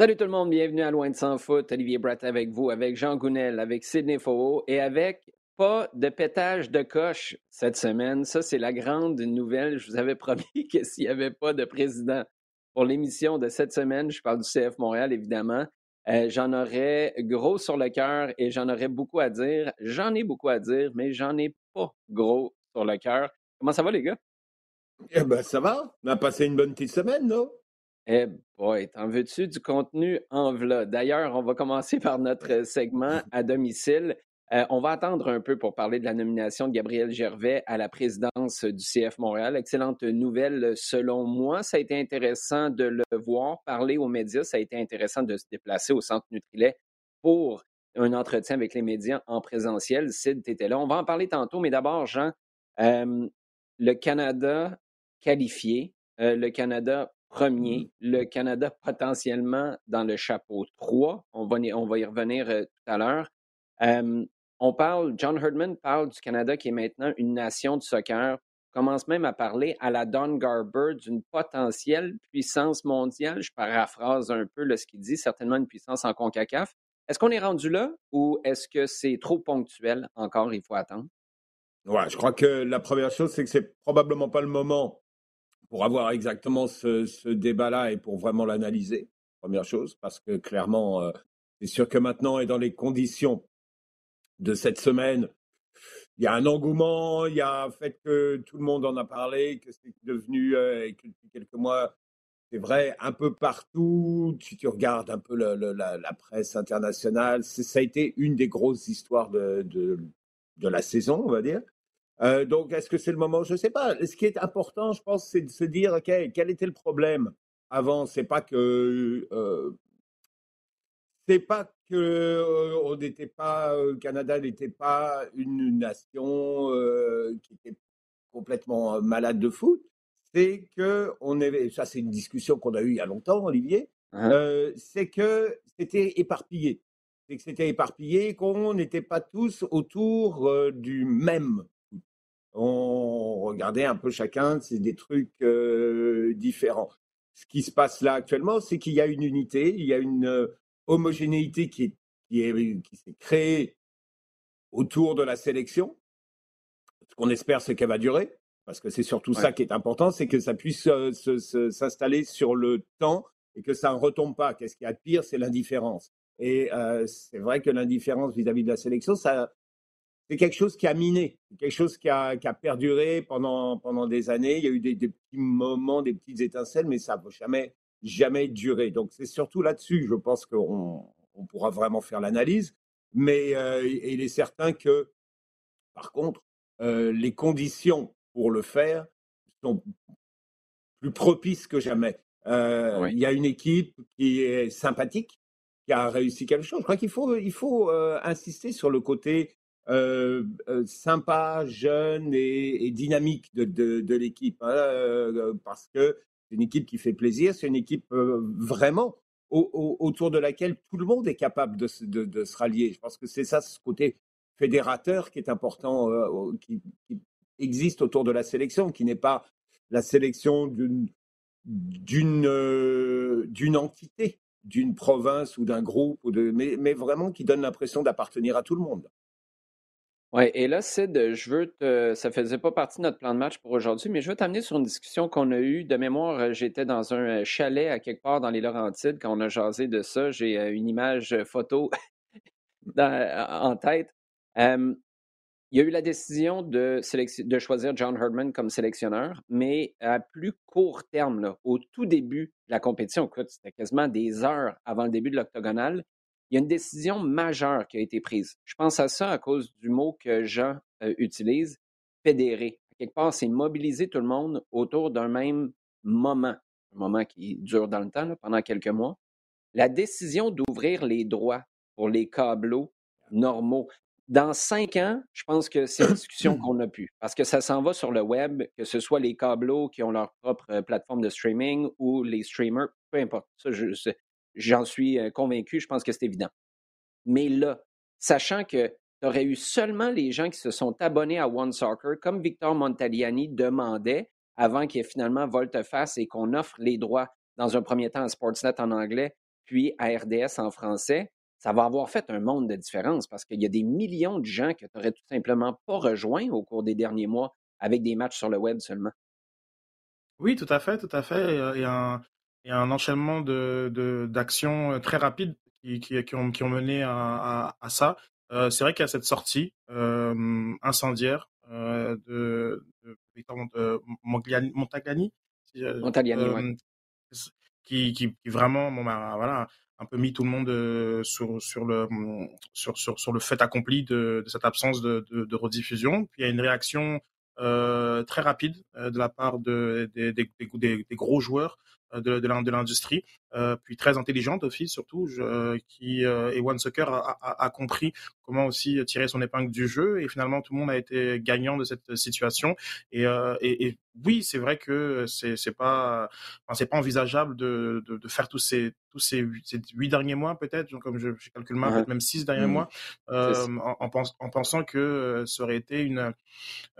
Salut tout le monde, bienvenue à Loin de Sans Foot. Olivier Bratt avec vous, avec Jean Gounel, avec Sidney Faux et avec pas de pétage de coche cette semaine. Ça, c'est la grande nouvelle. Je vous avais promis que s'il n'y avait pas de président pour l'émission de cette semaine, je parle du CF Montréal évidemment, euh, j'en aurais gros sur le cœur et j'en aurais beaucoup à dire. J'en ai beaucoup à dire, mais j'en ai pas gros sur le cœur. Comment ça va, les gars? Eh ben, ça va. On a passé une bonne petite semaine, non? Eh boy, t'en veux-tu du contenu en v'là? D'ailleurs, on va commencer par notre segment à domicile. Euh, on va attendre un peu pour parler de la nomination de Gabriel Gervais à la présidence du CF Montréal. Excellente nouvelle selon moi. Ça a été intéressant de le voir parler aux médias. Ça a été intéressant de se déplacer au centre Nutrilet pour un entretien avec les médias en présentiel. Sid, tu étais là. On va en parler tantôt, mais d'abord, Jean, euh, le Canada qualifié, euh, le Canada premier, le Canada potentiellement dans le chapeau 3. On va, y revenir tout à l'heure. Parle, John Herdman parle du Canada qui est maintenant une nation de soccer, commence même à parler à la Don Garber d'une potentielle puissance mondiale. Je paraphrase un peu ce qu'il dit, certainement une puissance en CONCACAF. Est-ce qu'on est rendu là ou est-ce que c'est trop ponctuel? Encore, il faut attendre? Ouais, je crois que la première chose, c'est que c'est probablement pas le moment pour avoir exactement ce, débat-là et pour vraiment l'analyser. Première chose, parce que clairement, euh, c'est sûr que maintenant et dans les conditions de cette semaine. Il y a un engouement, il y a un fait que tout le monde en a parlé, que c'est devenu, euh, et que depuis quelques mois, c'est vrai, un peu partout. Si tu regardes un peu la, presse internationale, ça a été une des grosses histoires de, la saison, on va dire. Euh, donc, est-ce que c'est le moment? Je ne sais pas. Ce qui est important, je pense, c'est de se dire, OK, quel était le problème avant? C'est pas que euh, c'est pas que on n'était pas, le Canada n'était pas une nation qui était complètement malade de foot. C'est que on avait, ça c'est une discussion qu'on a eue il y a longtemps, Olivier. Hein? c'est que c'était éparpillé. C'est que c'était éparpillé, qu'on n'était pas tous autour du même. On regardait un peu chacun, c'est des trucs différents. Ce qui se passe là actuellement, c'est qu'il y a une unité, il y a une homogénéité qui, est, qui, s'est créée autour de la sélection. Ce qu'on espère, c'est qu'elle va durer, parce que c'est surtout ça qui est important, c'est que ça puisse euh, s'installer sur le temps et que ça ne retombe pas. Qu'est-ce qui est pire, c'est l'indifférence. Et euh, c'est vrai que l'indifférence vis-à-vis de la sélection, ça, c'est quelque chose qui a miné, quelque chose qui a, qui a, perduré pendant, pendant des années. Il y a eu des, des petits moments, des petites étincelles, mais ça n'a jamais jamais durer. Donc c'est surtout là-dessus, je pense qu'on on pourra vraiment faire l'analyse. Mais euh, il est certain que, par contre, euh, les conditions pour le faire sont plus propices que jamais. Euh, il y a une équipe qui est sympathique, qui a réussi quelque chose. Je crois qu'il faut, il faut insister sur le côté sympa, jeune et, dynamique de, l'équipe, hein, parce que c'est une équipe qui fait plaisir, c'est une équipe euh, vraiment autour de laquelle tout le monde est capable de, se rallier. Je pense que c'est ça, ce côté fédérateur qui est important, euh, qui, existe autour de la sélection, qui n'est pas la sélection d'une euh, entité, d'une province ou d'un groupe, mais vraiment qui donne l'impression d'appartenir à tout le monde. Oui, et là, Sid, je veux te. Ça faisait pas partie de notre plan de match pour aujourd'hui, mais je veux t'amener sur une discussion qu'on a eue. De mémoire, euh, j'étais dans un euh, chalet à quelque part dans les Laurentides quand on a jasé de ça. J'ai euh, une image photo en tête. il y a eu la décision de, de choisir John Herdman comme sélectionneur, mais à plus court terme, au tout début de la compétition, c'était quasiment des heures avant le début de l'octogonal, il y a une décision majeure qui a été prise. Je pense à ça à cause du mot que Jean euh, utilise, fédérer. quelque part, c'est mobiliser tout le monde autour d'un même moment, un moment qui dure dans le temps, pendant quelques mois. La décision d'ouvrir les droits pour les câbleaux normaux. Dans cinq ans, je pense que c'est une discussion qu'on a pu, parce que ça s'en va sur le web, que ce soit les câbleaux qui ont leur propre euh, plateforme de streaming ou les streamers, peu importe. J'en suis convaincu, je pense que c'est évident. Mais là, sachant que tu aurais eu seulement les gens qui se sont abonnés à One Soccer, comme Victor Montagliani demandait avant qu'il y ait finalement volte-face et qu'on offre les droits dans un premier temps à Sportsnet en anglais, puis à RDS en français, ça va avoir fait un monde de différence parce qu'il y a des millions de gens que tu n'aurais tout simplement pas rejoints au cours des derniers mois avec des matchs sur le web seulement. Oui, tout à fait, tout à fait. Il y a un, enchaînement de, d'actions très rapides qui, qui, ont, qui ont mené à, ça. Euh, c'est vrai qu'il y a cette sortie euh, incendiaire euh, de, de Victor Montagliani, Montagliani, qui, qui, vraiment, bon, bah, voilà, un peu mis tout le monde sur, sur, le, sur, sur, sur le fait accompli de, de cette absence de, de, de, rediffusion. Puis il y a une réaction euh, très rapide euh, de la part de, des, des, des gros joueurs euh, de, de l'industrie, euh, puis très intelligente aussi surtout, je, qui euh, et One Soccer a, a, a, compris comment aussi tirer son épingle du jeu. Et finalement tout le monde a été gagnant de cette situation. Et, et, et oui c'est vrai que c'est c'est pas enfin, c'est pas envisageable de, de, de, faire tous ces tous ces huit, derniers mois peut-être comme je, je calcule mal même six derniers mmh. mois euh, en, en, pense, en, pensant que ça aurait été une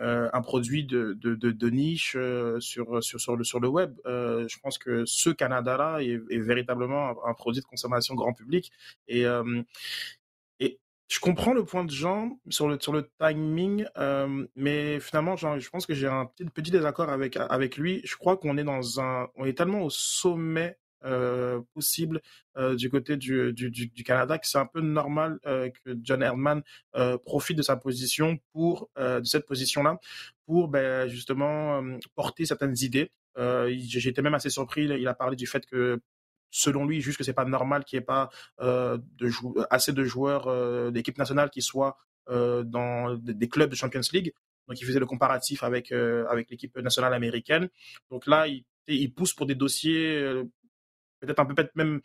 euh, un produit de, de, niche sur, sur sur le sur le web. Je pense que ce Canada-là est, véritablement un, produit de consommation grand public. Et, et je comprends le point de Jean sur le, sur le timing, mais finalement, je pense que j'ai un petit, petit désaccord avec, avec lui. Je crois qu'on est est tellement au sommet possible du côté du, du, Canada, que c'est un peu normal que John Herdman profite de sa position pour de cette position-là pour ben, justement porter certaines idées J'étais même assez surpris. Il a parlé du fait que selon lui, juste que c'est pas normal qu'il n'y ait pas euh, de assez de joueurs euh, d'équipe nationale qui soient euh, dans des clubs de Champions League. Donc il faisait le comparatif avec euh, avec l'équipe nationale américaine. Donc là, il, il pousse pour des dossiers euh, peut-être un peu peut-être même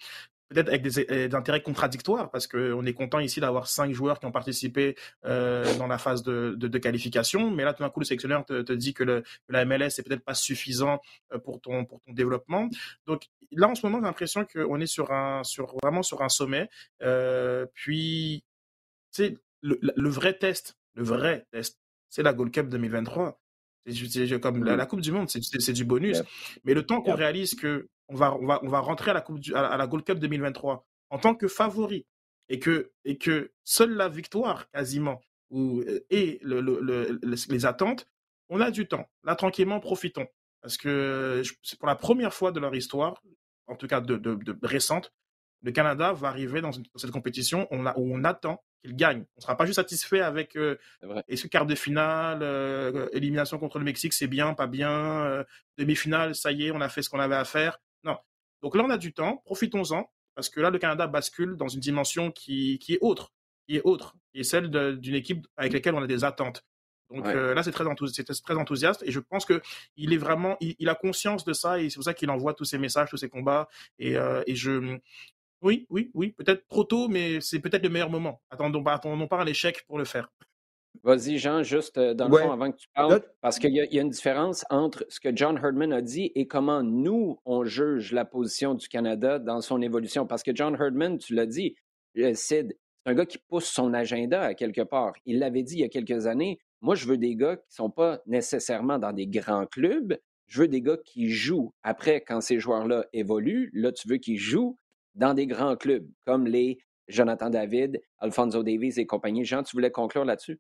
peut-être avec des, intérêts contradictoires, parce qu'on est content ici d'avoir cinq joueurs qui ont participé euh, dans la phase de, de, de, qualification, mais là, tout d'un coup, le sélectionneur te, te dit que, le, que la MLS est peut-être pas suffisant euh, pour ton, pour ton développement. Donc là, en ce moment, j'ai l'impression qu'on est sur un, sur, vraiment sur un sommet. Euh, puis, sais, le, le vrai test, le vrai test, c'est la Gold Cup 2023. C'est comme la, la, Coupe du Monde, c'est du bonus. Mais le temps qu'on réalise que on va, on va, on va rentrer à la, coupe à la Gold Cup 2023 en tant que favori et que, et que seule la victoire, quasiment, ou, et le, le, les attentes, on a du temps. Là, tranquillement, profitons. Parce que c'est pour la première fois de leur histoire, en tout cas de, de, de récente, le Canada va arriver dans, cette compétition on a, où on attend qu'il gagne. On ne sera pas juste satisfait avec euh, est-ce que quart de finale, euh, élimination contre le Mexique, c'est bien, pas bien, euh, demi-finale, ça y est, on a fait ce qu'on avait à faire. Donc là, on a du temps, profitons-en, parce que là, le Canada bascule dans une dimension qui, qui est autre, qui est autre, qui est celle d'une équipe avec laquelle on a des attentes. Donc là, c'est très, très, enthousiaste et je pense que il est vraiment, il, a conscience de ça et c'est pour ça qu'il envoie tous ces messages, tous ces combats. Et, et je, oui, oui, oui, peut-être trop tôt, mais c'est peut-être le meilleur moment. Attendons pas, attendons pas un échec pour le faire. Vas-y, Jean, juste euh, dans le fond, avant que tu parles, parce qu'il y, a une différence entre ce que John Herdman a dit et comment nous, on juge la position du Canada dans son évolution. Parce que John Herdman, tu l'as dit, Sid, c'est un gars qui pousse son agenda à quelque part. Il l'avait dit il y a quelques années. Moi, je veux des gars qui ne sont pas nécessairement dans des grands clubs. Je veux des gars qui jouent. Après, quand ces joueurs-là évoluent, là, tu veux qu'ils jouent dans des grands clubs comme les Jonathan David, Alfonso Davies et compagnie. Jean, tu voulais conclure là-dessus?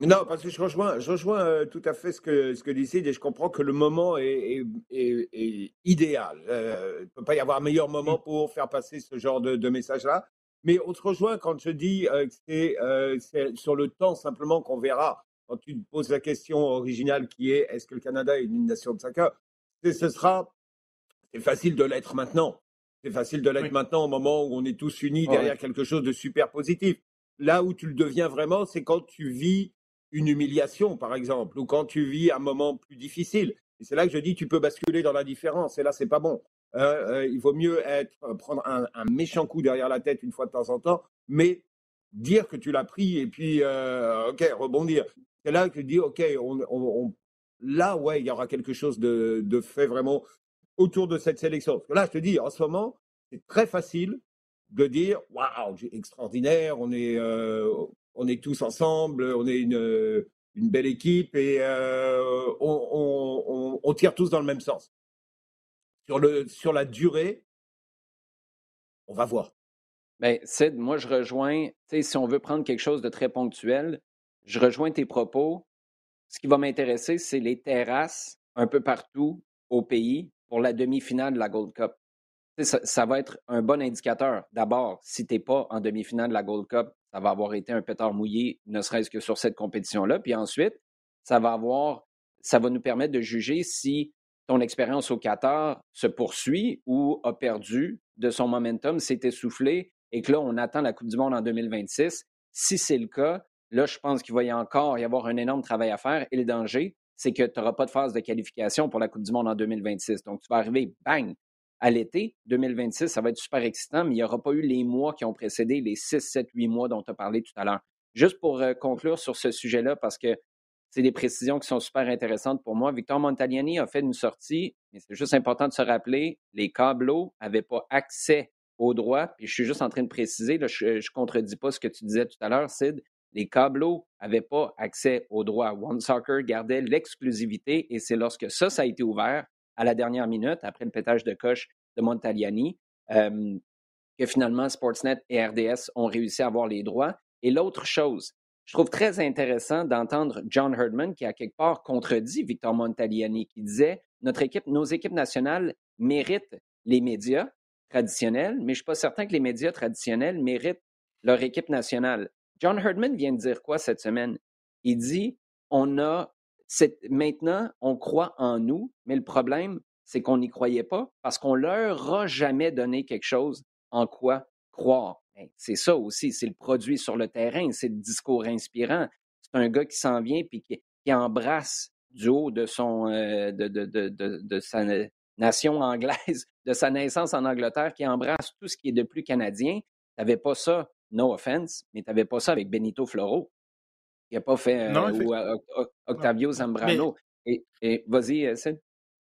Non, parce que je rejoins, je rejoins euh, tout à fait ce que, ce que dit et je comprends que le moment est, est, est, idéal. Euh, il ne peut pas y avoir un meilleur moment mmh. pour faire passer ce genre de, de message-là. Mais on se rejoint quand je dis euh, que c'est sur le temps simplement qu'on verra. Quand tu te poses la question originale qui est est-ce que le Canada est une nation de soccer Ce sera, c'est facile de l'être maintenant. C'est facile de l'être maintenant au moment où on est tous unis derrière quelque chose de super positif. Là où tu le deviens vraiment, c'est quand tu vis une humiliation, par exemple, ou quand tu vis un moment plus difficile. Et c'est là que je dis, tu peux basculer dans la différence. Et là, c'est pas bon. Euh, euh, il vaut mieux être, euh, prendre un, méchant coup derrière la tête une fois de temps en temps, mais dire que tu l'as pris et puis, ok, rebondir. C'est là que je dis, ok, on, là, ouais, il y aura quelque chose de, fait vraiment autour de cette sélection. Parce que là, je te dis, en ce moment, c'est très facile de dire waouh, extraordinaire, on est, on est tous ensemble, on est une, belle équipe et euh, on, tire tous dans le même sens. Sur la durée, On va voir. Bien, Sid, moi, je rejoins, si on veut prendre quelque chose de très ponctuel, je rejoins tes propos. Ce qui va m'intéresser, c'est les terrasses un peu partout au pays pour la demi-finale de la Gold Cup. Ça, ça, va être un bon indicateur. D'abord, si tu n'es pas en demi-finale de la Gold Cup, ça va avoir été un pétard mouillé, ne serait-ce que sur cette compétition-là. Puis ensuite, ça va avoir, ça va nous permettre de juger si ton expérience au Qatar se poursuit ou a perdu de son momentum, s'est essoufflé et que là, on attend la Coupe du Monde en 2026. Si c'est le cas, là, je pense qu'il va y encore y avoir un énorme travail à faire. Et le danger, c'est que tu n'auras pas de phase de qualification pour la Coupe du Monde en 2026. Donc, tu vas arriver, bang, à l'été 2026, ça va être super excitant, mais il n'y aura pas eu les mois qui ont précédé les 6, 7, 8 mois dont tu as parlé tout à l'heure. Juste pour euh, conclure sur ce sujet-là, parce que c'est des précisions qui sont super intéressantes pour moi. Victor Montagliani a fait une sortie, mais c'est juste important de se rappeler, les câbleaux n'avaient pas accès aux droits, puis je suis juste en train de préciser, je ne contredis pas ce que tu disais tout à l'heure, Sid, les câbleaux n'avaient pas accès aux droits. One Soccer gardait l'exclusivité et c'est lorsque ça, ça a été ouvert à la dernière minute, après le pétage de coche de Montagliani, euh, que finalement Sportsnet et RDS ont réussi à avoir les droits. Et l'autre chose, je trouve très intéressant d'entendre John Herdman qui a quelque part contredit Victor Montagliani, qui disait notre équipe, nos équipes nationales méritent les médias traditionnels, mais je ne suis pas certain que les médias traditionnels méritent leur équipe nationale. John Herdman vient de dire quoi cette semaine? Il dit on a maintenant, on croit en nous, mais le problème, c'est qu'on n'y croyait pas parce qu'on leur a jamais donné quelque chose en quoi croire. C'est ça aussi, c'est le produit sur le terrain, c'est le discours inspirant. C'est un gars qui s'en vient puis qui, embrasse du haut de euh, de, sa nation anglaise, de sa naissance en Angleterre, qui embrasse tout ce qui est de plus canadien. Tu n'avais pas ça, no offense, mais tu n'avais pas ça avec Benito Floro. Il n'a pas fait euh, ou euh, Octavio Zambrano. Et, et vas-y, Sid.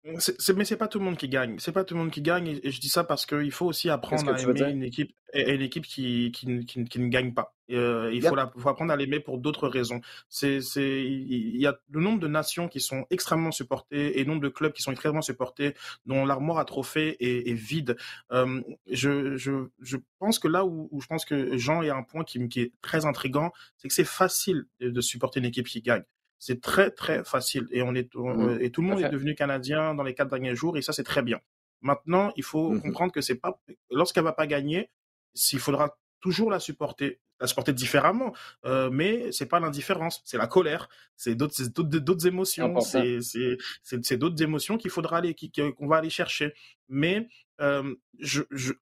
Mais mais c'est pas tout le monde qui gagne. C'est pas tout le monde qui gagne, et, je dis ça parce qu'il faut aussi apprendre à aimer une équipe, une équipe qui, qui, qui, qui ne gagne pas. Euh, il faut, la, faut, apprendre à l'aimer pour d'autres raisons. C'est, c'est, il y a le nombre de nations qui sont extrêmement supportées et le nombre de clubs qui sont extrêmement supportés, dont l'armoire à trophées est, est vide. Euh, je, je, je pense que là où, où, je pense que Jean a un point qui, qui est très intrigant, c'est que c'est facile de supporter une équipe qui gagne. C'est très, très facile. Et, on est, mmh. et tout le monde est devenu canadien dans les quatre derniers jours, et ça, c'est très bien. Maintenant, il faut mmh comprendre que c'est pas, lorsqu'elle va pas gagner, il faudra toujours la supporter, la supporter différemment. Euh, mais c'est pas l'indifférence, c'est la colère, c'est d'autres, d'autres, émotions, c'est, c'est, d'autres émotions qu'il faudra aller, qu'on va aller chercher. Mais euh, je,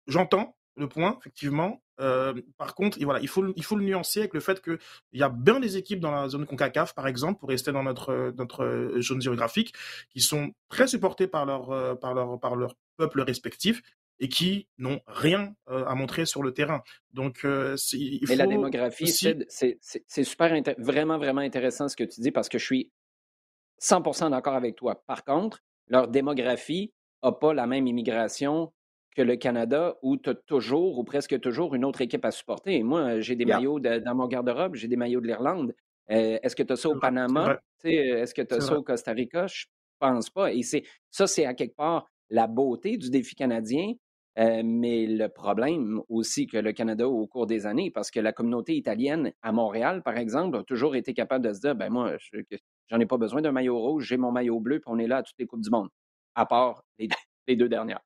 j'entends le point, effectivement. Euh, par contre, voilà, il faut, il faut le nuancer avec le fait qu'il y a bien des équipes dans la zone CONCACAF, par exemple, pour rester dans notre, notre zone géographique, qui sont très supportées par leur, euh, par leur, par leur peuple respectif et qui n'ont rien euh, à montrer sur le terrain. Donc, il Mais la démographie, c'est super, vraiment, vraiment intéressant ce que tu dis parce que je suis 100% d'accord avec toi. Par contre, leur démographie n'a pas la même immigration que le Canada où tu as toujours ou presque toujours une autre équipe à supporter. moi, j'ai des maillots dans mon garde-robe, j'ai des maillots de l'Irlande. Euh, est-ce que tu as ça au Panama? Est-ce que tu as ça au Costa Rica? Je pense pas. Et ça, c'est à quelque part la beauté du défi canadien, euh, mais le problème aussi que le Canada au cours des années, parce que la communauté italienne à Montréal, par exemple, a toujours été capable de se dire, ben moi, j'en ai pas besoin d'un maillot rouge, j'ai mon maillot bleu, puis on est là à toutes les Coupes du Monde, à part les deux dernières.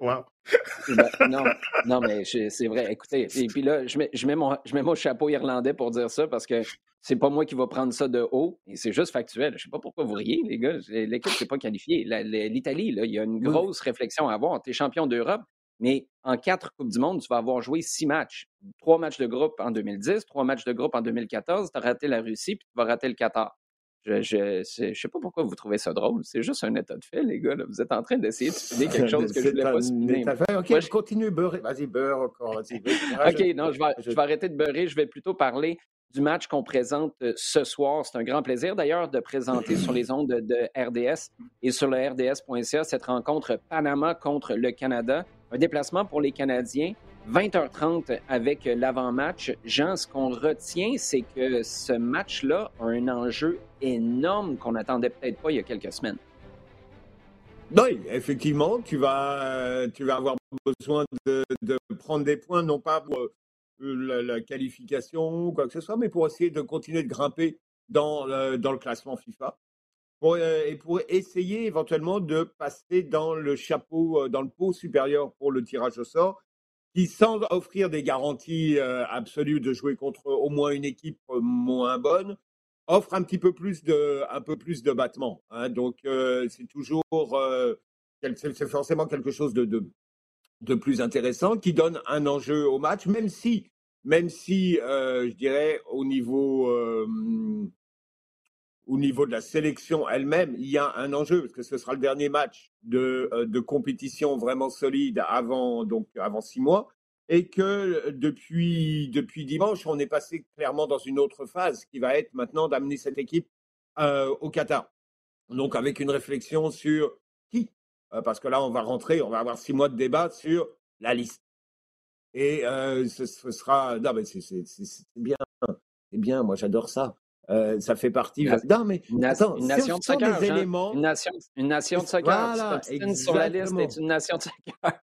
Wow. Ben, non, non, mais c'est vrai. Écoutez, et puis là, je mets, je, mets mon, je mets mon chapeau irlandais pour dire ça parce que c'est pas moi qui va prendre ça de haut et c'est juste factuel. Je sais pas pourquoi vous riez, les gars. L'équipe n'est pas qualifiée. L'Italie, il y a une grosse réflexion à avoir. Tu es champion d'Europe, mais en quatre Coupes du Monde, tu vas avoir joué six matchs. Trois matchs de groupe en 2010, trois matchs de groupe en 2014. Tu as raté la Russie, puis tu vas rater le Qatar. Je ne sais pas pourquoi vous trouvez ça drôle. C'est juste un état de fait, les gars. Vous êtes en train d'essayer de spinner quelque chose que je ne voulais pas spinner. OK, je continue beurrer. Vas-y, beurre encore. OK, non, je vais, je vais arrêter de beurrer. Je vais plutôt parler du match qu'on présente euh, ce soir. C'est un grand plaisir d'ailleurs de présenter sur les ondes de RDS et sur le rds.ca cette rencontre Panama contre le Canada. Un déplacement pour les Canadiens 20h30 avec l'avant-match. Jean, ce qu'on retient, c'est que ce match-là a un enjeu énorme qu'on n'attendait peut-être pas il y a quelques semaines. Oui, effectivement, tu vas, tu vas avoir besoin de, prendre des points, non pas pour la, qualification ou quoi que ce soit, mais pour essayer de continuer de grimper dans, dans le classement FIFA. et pour essayer éventuellement de passer dans le chapeau, dans le pot supérieur pour le tirage au sort, qui sans offrir des garanties absolues de jouer contre au moins une équipe moins bonne, offre un petit peu plus de, un peu plus de battement. Hein. Donc, euh, c'est toujours, euh, c'est forcément quelque chose de, de, de, plus intéressant qui donne un enjeu au match, même si, même si, euh, je dirais, au niveau, au niveau de la sélection elle-même, il y a un enjeu parce que ce sera le dernier match de, de compétition vraiment solide avant, donc, avant six mois et que depuis, depuis dimanche, on est passé clairement dans une autre phase qui va être maintenant d'amener cette équipe euh, au Qatar. Donc avec une réflexion sur qui euh, Parce que là, on va rentrer, on va avoir six mois de débat sur la liste. Et euh, ce, sera... Non, mais c'est bien. C'est bien, moi j'adore ça. Ça fait partie. non, mais une, attends, une nation de soccer. Éléments... Une, nation, une nation de soccer. Voilà, sur la liste est une nation de soccer.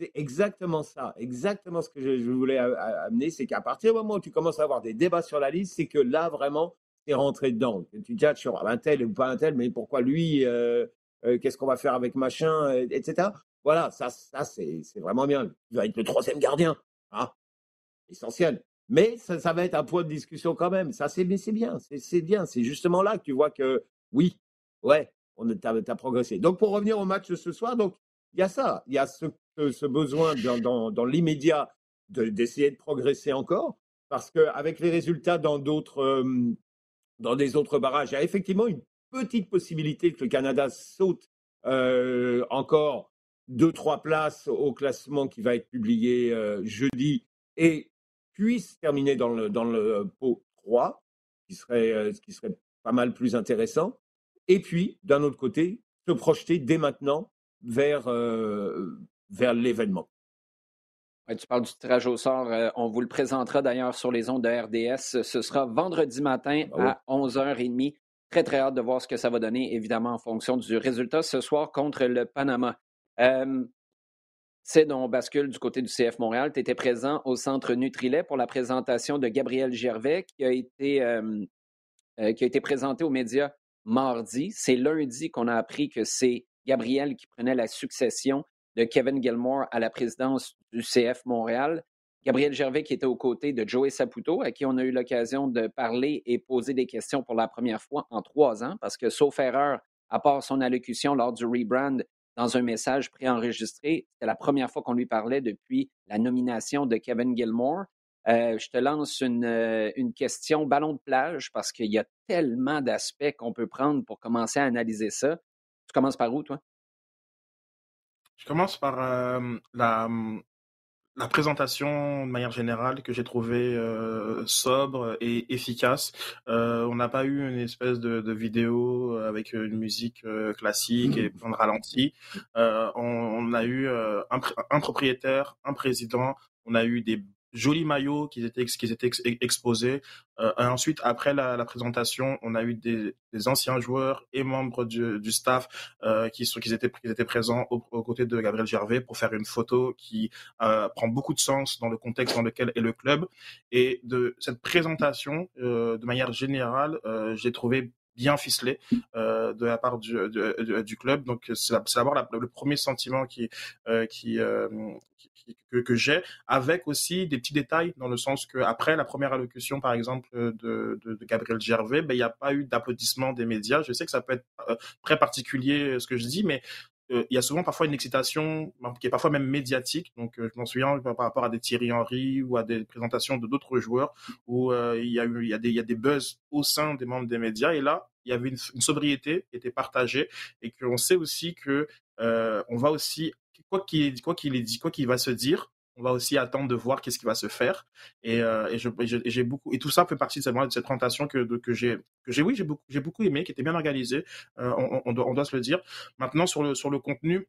C'est exactement ça, exactement ce que je, voulais amener, c'est qu'à partir du moment où tu commences à avoir des débats sur la liste, c'est que là, vraiment, tu es rentré dedans. Tu dis, sur un tel ou pas un tel, mais pourquoi lui euh, euh, Qu'est-ce qu'on va faire avec machin Etc. Voilà, ça, ça c'est vraiment bien. Il va être le troisième gardien. Hein Essentiel. Mais ça, va être un point de discussion quand même. Ça, c'est bien. C'est bien. C'est justement là que tu vois que, oui, ouais, on as, progressé. Donc, pour revenir au match de ce soir, donc, il y a ça. Il y a ce ce besoin dans, dans, l'immédiat d'essayer de, progresser encore, parce qu'avec les résultats dans d'autres euh, dans des autres barrages, il y a effectivement une petite possibilité que le Canada saute euh, encore deux, trois places au classement qui va être publié euh, jeudi et puisse terminer dans le, dans le pot 3, qui serait, ce qui serait pas mal plus intéressant. Et puis, d'un autre côté, se projeter dès maintenant vers, vers l'événement. tu parles du tirage au sort. Euh, on vous le présentera d'ailleurs sur les ondes de RDS. Ce sera vendredi matin ah à 11h30. Très, très hâte de voir ce que ça va donner, évidemment, en fonction du résultat ce soir contre le Panama. Euh, c'est on bascule du côté du CF Montréal. Tu étais présent au centre Nutrilet pour la présentation de Gabriel Gervais qui a été, euh, qui a été présenté aux médias mardi. C'est lundi qu'on a appris que c'est Gabriel qui prenait la succession de Kevin Gilmore à la présidence du CF Montréal. Gabriel Gervais qui était aux côtés de Joey Saputo, à qui on a eu l'occasion de parler et poser des questions pour la première fois en trois ans, parce que sauf erreur, à part son allocution lors du rebrand dans un message préenregistré, c'était la première fois qu'on lui parlait depuis la nomination de Kevin Gilmore. Euh, je te lance une, euh, une, question ballon de plage parce qu'il y a tellement d'aspects qu'on peut prendre pour commencer à analyser ça. Tu commences par où, toi? Je commence par euh, la, la présentation de manière générale que j'ai trouvé euh, sobre et efficace. Euh, on n'a pas eu une espèce de, de vidéo avec une musique classique et plein de ralenti. On, on, a eu un, un, propriétaire, un président, on a eu des jolis maillots qui étaient, qui étaient exposés. Euh, ensuite, après la, la, présentation, on a eu des, des anciens joueurs et membres du, du staff euh, qui, sont, qui, étaient, qui étaient présents aux côtés de Gabriel Gervais pour faire une photo qui euh, prend beaucoup de sens dans le contexte dans lequel est le club. Et de cette présentation, euh, de manière générale, euh, j'ai trouvé bien ficelé euh, de la part du, du, du club. Donc c'est d'abord le premier sentiment qui, euh, qui, euh, que, j'ai, avec aussi des petits détails dans le sens que après la première allocution, par exemple, de, de, Gabriel Gervais, ben, il n'y a pas eu d'applaudissement des médias. Je sais que ça peut être euh, très particulier ce que je dis, mais euh, il y a souvent parfois une excitation qui est parfois même médiatique. Donc, euh, je m'en souviens par rapport à des Thierry Henry ou à des présentations de d'autres joueurs où il y a eu, y des, buzz au sein des membres des médias. Et là, il y avait une, une sobriété qui était partagée et qu'on sait aussi que euh, on va aussi quoi qu'il quoi qu'il ait dit, quoi qu'il va se dire, on va aussi attendre de voir qu'est-ce qui va se faire. Et, euh, et j'ai beaucoup et tout ça fait partie de cette, de cette présentation que, que j'ai que j'ai oui j'ai beaucoup j'ai beaucoup aimé, qui était bien organisée. Euh, on, on, doit, on doit se le dire. Maintenant sur le sur le contenu.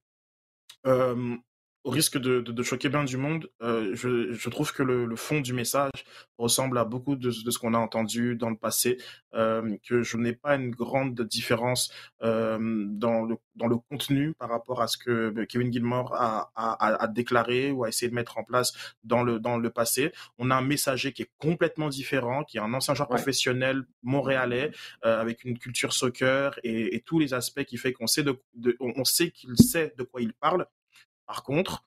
Euh, au risque de, de, choquer bien du monde, euh, je, je, trouve que le, le, fond du message ressemble à beaucoup de, de ce qu'on a entendu dans le passé, euh, que je n'ai pas une grande différence euh, dans, le, dans le contenu par rapport à ce que Kevin Gilmore a, a, a, déclaré ou a essayé de mettre en place dans le, dans le passé. On a un messager qui est complètement différent, qui est un ancien joueur professionnel montréalais, euh, avec une culture soccer et, et, tous les aspects qui fait qu'on sait, de, on sait qu'il sait de quoi il parle par contre,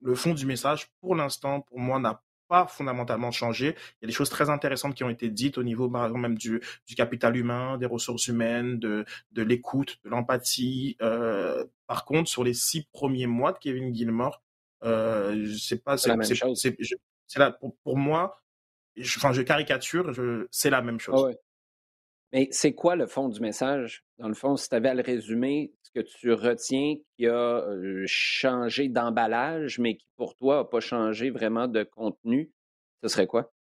le fond du message, pour l'instant, pour moi, n'a pas fondamentalement changé. Il y a des choses très intéressantes qui ont été dites au niveau, par exemple, même du, du capital humain, des ressources humaines, de, de l'écoute, de l'empathie. Euh, par contre, sur les six premiers mois de Kevin Gilmore, euh, je sais pas, c'est là pour, pour moi. Je, enfin, je caricature, c'est la même chose. Ah mais c'est quoi le fond du message? Dans le fond, si tu avais à le résumer, ce que tu retiens qui a changé d'emballage, mais qui pour toi n'a pas changé vraiment de contenu, ce serait quoi?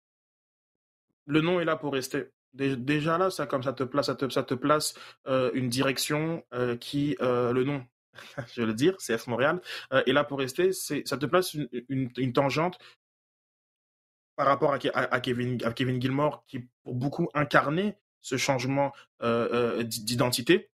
Le nom est là pour rester. Déjà là, ça comme ça te place, ça te, place une direction qui le nom, je veux le dire, CF Montréal, est là pour rester. Ça te place une, tangente par rapport à, Kevin, à Kevin Gilmore qui pour beaucoup incarnait ce changement d'identité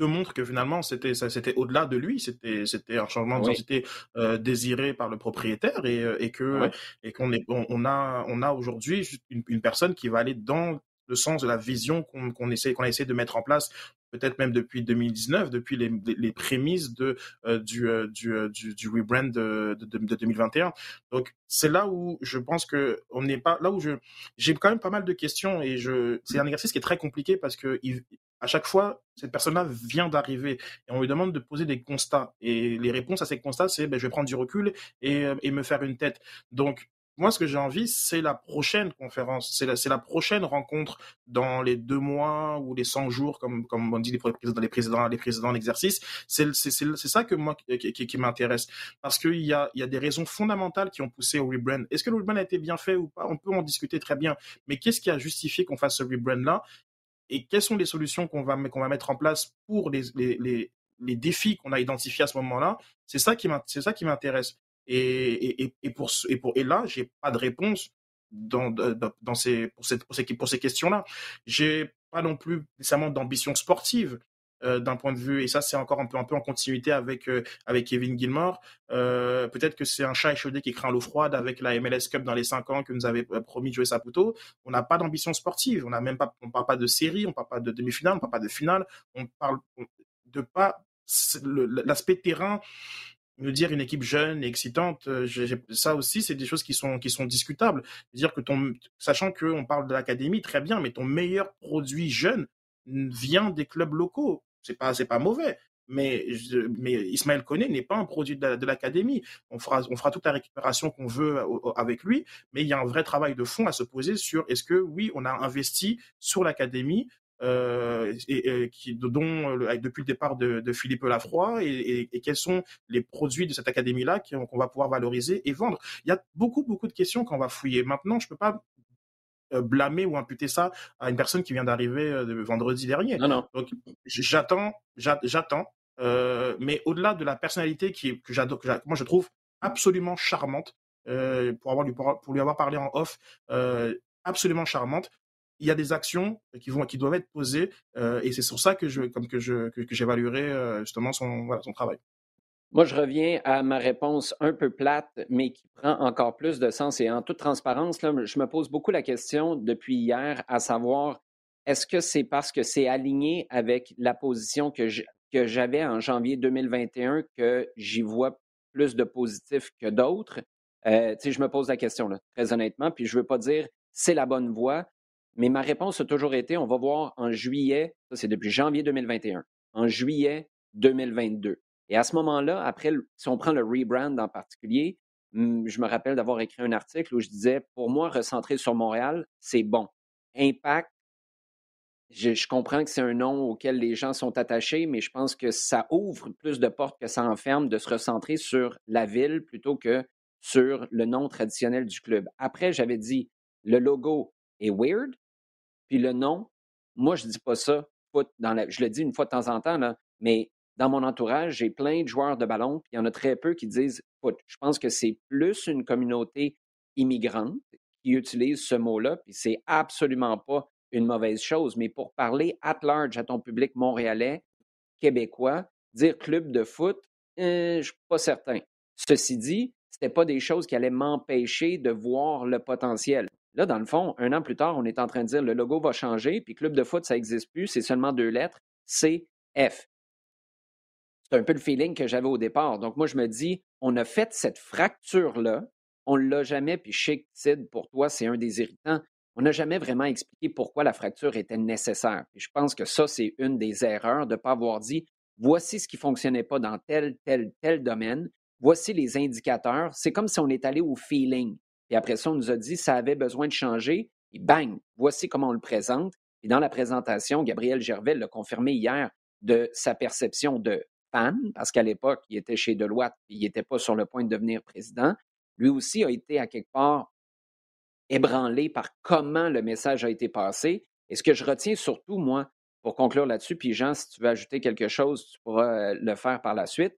te montre que finalement c'était c'était au-delà de lui c'était c'était un changement d'identité euh, désiré par le propriétaire et, et que et qu'on est on, a on a aujourd'hui une, une, personne qui va aller dans le sens de la vision qu'on essaie qu'on a essayé de mettre en place peut-être même depuis 2019, depuis les, prémices de, euh, du, euh, du, euh, du, du, rebrand de, de, de 2021. Donc c'est là où je pense que on n'est pas là où je j'ai quand même pas mal de questions et je c'est un exercice qui est très compliqué parce que il, à chaque fois cette personne-là vient d'arriver et on lui demande de poser des constats et les réponses à ces constats c'est ben je vais prendre du recul et, et me faire une tête. Donc moi, ce que j'ai envie, c'est la prochaine conférence, c'est la, prochaine rencontre dans les deux mois ou les 100 jours, comme, comme on dit les présidents, les présidents, les présidents d'exercice. C'est ça que moi, qui, m'intéresse. Parce qu'il y a, des raisons fondamentales qui ont poussé au rebrand. Est-ce que le rebrand a été bien fait ou pas? On peut en discuter très bien. Mais qu'est-ce qui a justifié qu'on fasse ce rebrand-là? Et quelles sont les solutions qu'on va, mettre en place pour les défis qu'on a identifiés à ce moment-là? C'est ça qui m'intéresse. Et, et, et, pour, et, pour, et là, j'ai pas de réponse dans, dans ces, pour, ces, pour ces questions-là. J'ai pas non plus nécessairement d'ambition sportive. Euh, d'un point de vue et ça c'est encore un peu un peu en continuité avec euh, avec Kevin Gilmore euh, peut-être que c'est un chat échaudé qui craint l'eau froide avec la MLS Cup dans les cinq ans que nous avait promis jouer Saputo on n'a pas d'ambition sportive on n'a même pas on parle pas de série on parle pas de demi-finale on parle pas de finale on parle de pas l'aspect terrain me dire une équipe jeune et excitante, euh, ça aussi, c'est des choses qui sont, qui sont discutables. Dire que ton, sachant qu'on parle de l'académie, très bien, mais ton meilleur produit jeune vient des clubs locaux. C'est pas, c'est pas mauvais. Mais, mais Ismaël Koné n'est pas un produit de l'académie. On fera, on fera toute la récupération qu'on veut avec lui, mais il y a un vrai travail de fond à se poser sur est-ce que oui, on a investi sur l'académie euh, et, qui, dont depuis le départ de, de Philippe Lafroy et, et, quels sont les produits de cette académie-là qu'on va pouvoir valoriser et vendre. Il y a beaucoup, beaucoup de questions qu'on va fouiller. Maintenant, je peux pas euh, blâmer ou imputer ça à une personne qui vient d'arriver euh, vendredi dernier. Non, non. Donc, j'attends, j'attends. Euh, mais au-delà de la personnalité qui que j'adore, moi je trouve absolument charmante, euh, pour avoir lui pour lui avoir parlé en off, euh, absolument charmante il y a des actions qui vont qui doivent être posées euh, et c'est sur ça que je comme que je que, j'évaluerai euh, justement son son travail. Moi, je reviens à ma réponse un peu plate, mais qui prend encore plus de sens. Et en toute transparence, là, je me pose beaucoup la question depuis hier, à savoir, est-ce que c'est parce que c'est aligné avec la position que j'avais en janvier 2021 que j'y vois plus de positifs que d'autres? Euh, je me pose la question, là, très honnêtement, puis je ne veux pas dire c'est la bonne voie, mais ma réponse a toujours été, on va voir en juillet, ça c'est depuis janvier 2021, en juillet 2022. Et à ce moment-là, après, si on prend le rebrand en particulier, je me rappelle d'avoir écrit un article où je disais, pour moi, recentrer sur Montréal, c'est bon. Impact, je, je comprends que c'est un nom auquel les gens sont attachés, mais je pense que ça ouvre plus de portes que ça enferme de se recentrer sur la ville plutôt que sur le nom traditionnel du club. Après, j'avais dit, le logo est weird, puis le nom, moi, je dis pas ça, dans je le dis une fois de temps en temps, mais dans mon entourage, j'ai plein de joueurs de ballon, puis il y en a très peu qui disent foot. Je pense que c'est plus une communauté immigrante qui utilise ce mot-là, puis c'est absolument pas une mauvaise chose. Mais pour parler at large à ton public montréalais, québécois, dire club de foot, euh, je ne suis pas certain. Ceci dit, ce n'était pas des choses qui allaient m'empêcher de voir le potentiel. Là, dans le fond, un an plus tard, on est en train de dire le logo va changer, puis club de foot, ça n'existe plus, c'est seulement deux lettres, CF. C'est un peu le feeling que j'avais au départ. Donc, moi, je me dis, on a fait cette fracture-là, on ne l'a jamais, puis chez Sid, pour toi, c'est un des irritants. On n'a jamais vraiment expliqué pourquoi la fracture était nécessaire. je pense que ça, c'est une des erreurs de ne pas avoir dit voici ce qui ne fonctionnait pas dans tel, tel, tel domaine, voici les indicateurs. C'est comme si on est allé au feeling. Et après ça, on nous a dit ça avait besoin de changer. Et bang, voici comment on le présente. Et dans la présentation, Gabriel Gervais l'a confirmé hier de sa perception de fan, parce qu'à l'époque, il était chez Deloitte il n'était pas sur le point de devenir président. Lui aussi a été à quelque part ébranlé par comment le message a été passé. Et ce que je retiens surtout, moi, pour conclure là-dessus, puis Jean, si tu veux ajouter quelque chose, tu pourras euh, le faire par la suite,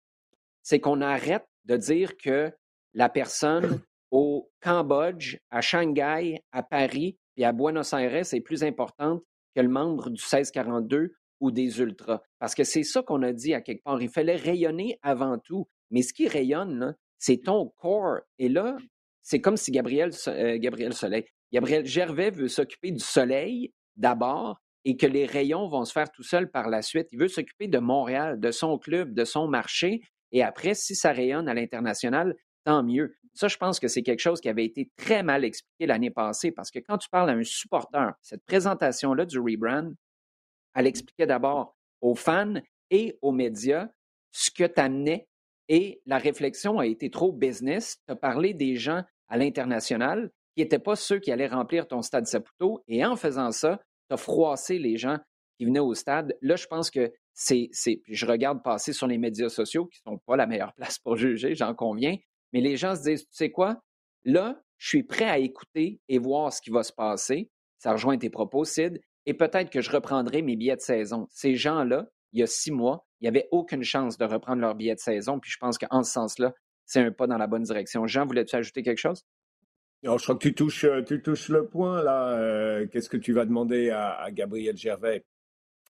c'est qu'on arrête de dire que la personne au Cambodge, à Shanghai, à Paris et à Buenos Aires est plus importante que le membre du 1642 ou des ultras. Parce que c'est ça qu'on a dit à quelque part. Il fallait rayonner avant tout. Mais ce qui rayonne, c'est ton corps. Et là, c'est comme si Gabriel, euh, Gabriel Soleil, Gabriel Gervais veut s'occuper du soleil d'abord et que les rayons vont se faire tout seul par la suite. Il veut s'occuper de Montréal, de son club, de son marché. Et après, si ça rayonne à l'international, tant mieux. Ça, je pense que c'est quelque chose qui avait été très mal expliqué l'année passée parce que quand tu parles à un supporter, cette présentation-là du rebrand, elle expliquait d'abord aux fans et aux médias ce que tu amenais et la réflexion a été trop business. Tu as parlé des gens à l'international qui n'étaient pas ceux qui allaient remplir ton stade Saputo et en faisant ça, tu as froissé les gens qui venaient au stade. Là, je pense que c'est, je regarde passer sur les médias sociaux qui ne sont pas la meilleure place pour juger, j'en conviens, mais les gens se disent, tu sais quoi, là, je suis prêt à écouter et voir ce qui va se passer. Ça rejoint tes propos, Sid, et peut-être que je reprendrai mes billets de saison. Ces gens-là, il y a six mois, il n'y avait aucune chance de reprendre leurs billets de saison, puis je pense qu'en ce sens-là, c'est un pas dans la bonne direction. Jean, voulais-tu ajouter quelque chose? je crois que tu touches, euh, le point là. Euh, qu'est-ce que tu vas demander à, Gabriel Gervais?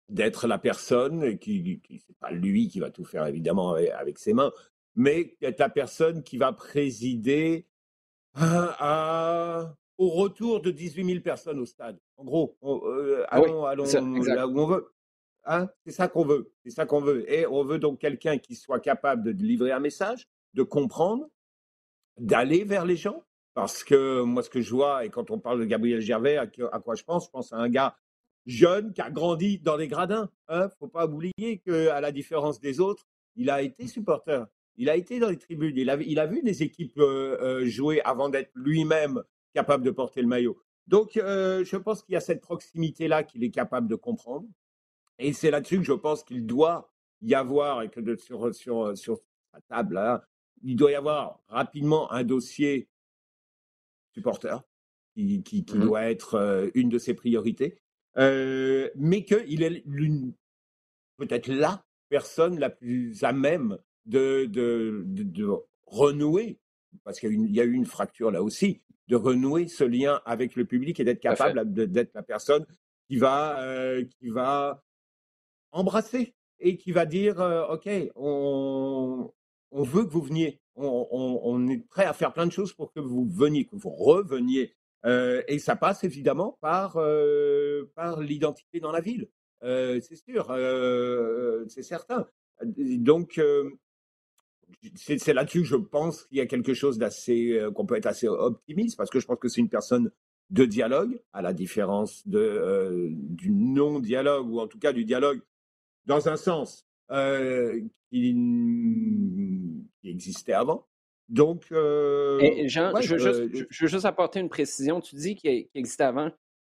D'être la personne qui, qui c'est pas lui qui va tout faire évidemment avec ses mains, mais être la personne qui va présider au retour de 18 000 personnes au stade. En gros, euh, ah allons, allons là où on veut. Hein, c'est ça qu'on veut. C'est ça qu'on veut. Et on veut donc quelqu'un qui soit capable de livrer un message, de comprendre, d'aller vers les gens. Parce que moi, ce que je vois, et quand on parle de Gabriel Gervais, à, quoi je pense Je pense à un gars jeune qui a grandi dans les gradins. Il hein. ne faut pas oublier qu'à la différence des autres, il a été supporter. Il a été dans les tribunes, il a, il a vu des équipes euh, euh, jouer avant d'être lui-même capable de porter le maillot. Donc, euh, je pense qu'il y a cette proximité-là qu'il est capable de comprendre. Et c'est là-dessus que je pense qu'il doit y avoir, et que de, sur, sur, table, là, il doit y avoir rapidement un dossier supporter qui, qui, mmh doit être une de ses priorités, mais qu'il est peut-être la personne la plus à même de, de, de, renouer, parce qu'il y a eu une fracture là aussi, de renouer ce lien avec le public et d'être capable d'être la personne qui va, euh, qui va embrasser et qui va dire euh, OK, on, on, veut que vous veniez, on, on, est prêt à faire plein de choses pour que vous veniez, que vous reveniez. Euh, et ça passe évidemment par, par l'identité dans la ville. c'est sûr, c'est certain. Donc, c'est là-dessus que je pense qu'il y a quelque chose d'assez, euh, qu'on peut être assez optimiste, parce que je pense que c'est une personne de dialogue, à la différence de, euh, du non-dialogue, ou en tout cas du dialogue dans un sens euh, qui, existait avant. Donc. Et Jean, je, veux juste, apporter une précision. Tu dis qu'il existait avant,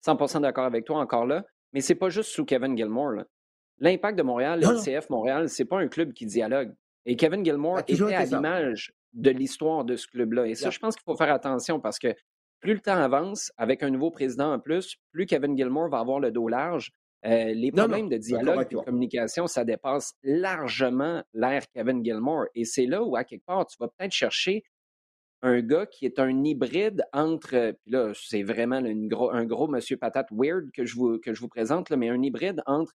100% d'accord avec toi encore là, mais c'est pas juste sous Kevin Gilmore. L'impact de Montréal, le CF Montréal, c'est pas un club qui dialogue. Et Kevin Gilmore était à l'image de l'histoire de ce club-là. Et ça, je pense qu'il faut faire attention parce que plus le temps avance, avec un nouveau président en plus, plus Kevin Gilmore va avoir le dos large. Euh, les problèmes de dialogue et de communication, ça dépasse largement l'ère Kevin Gilmore. Et c'est là où, à quelque part, tu vas peut-être chercher un gars qui est un hybride entre, puis là, c'est vraiment gros, un gros monsieur patate weird que je vous, que je vous présente, mais un hybride entre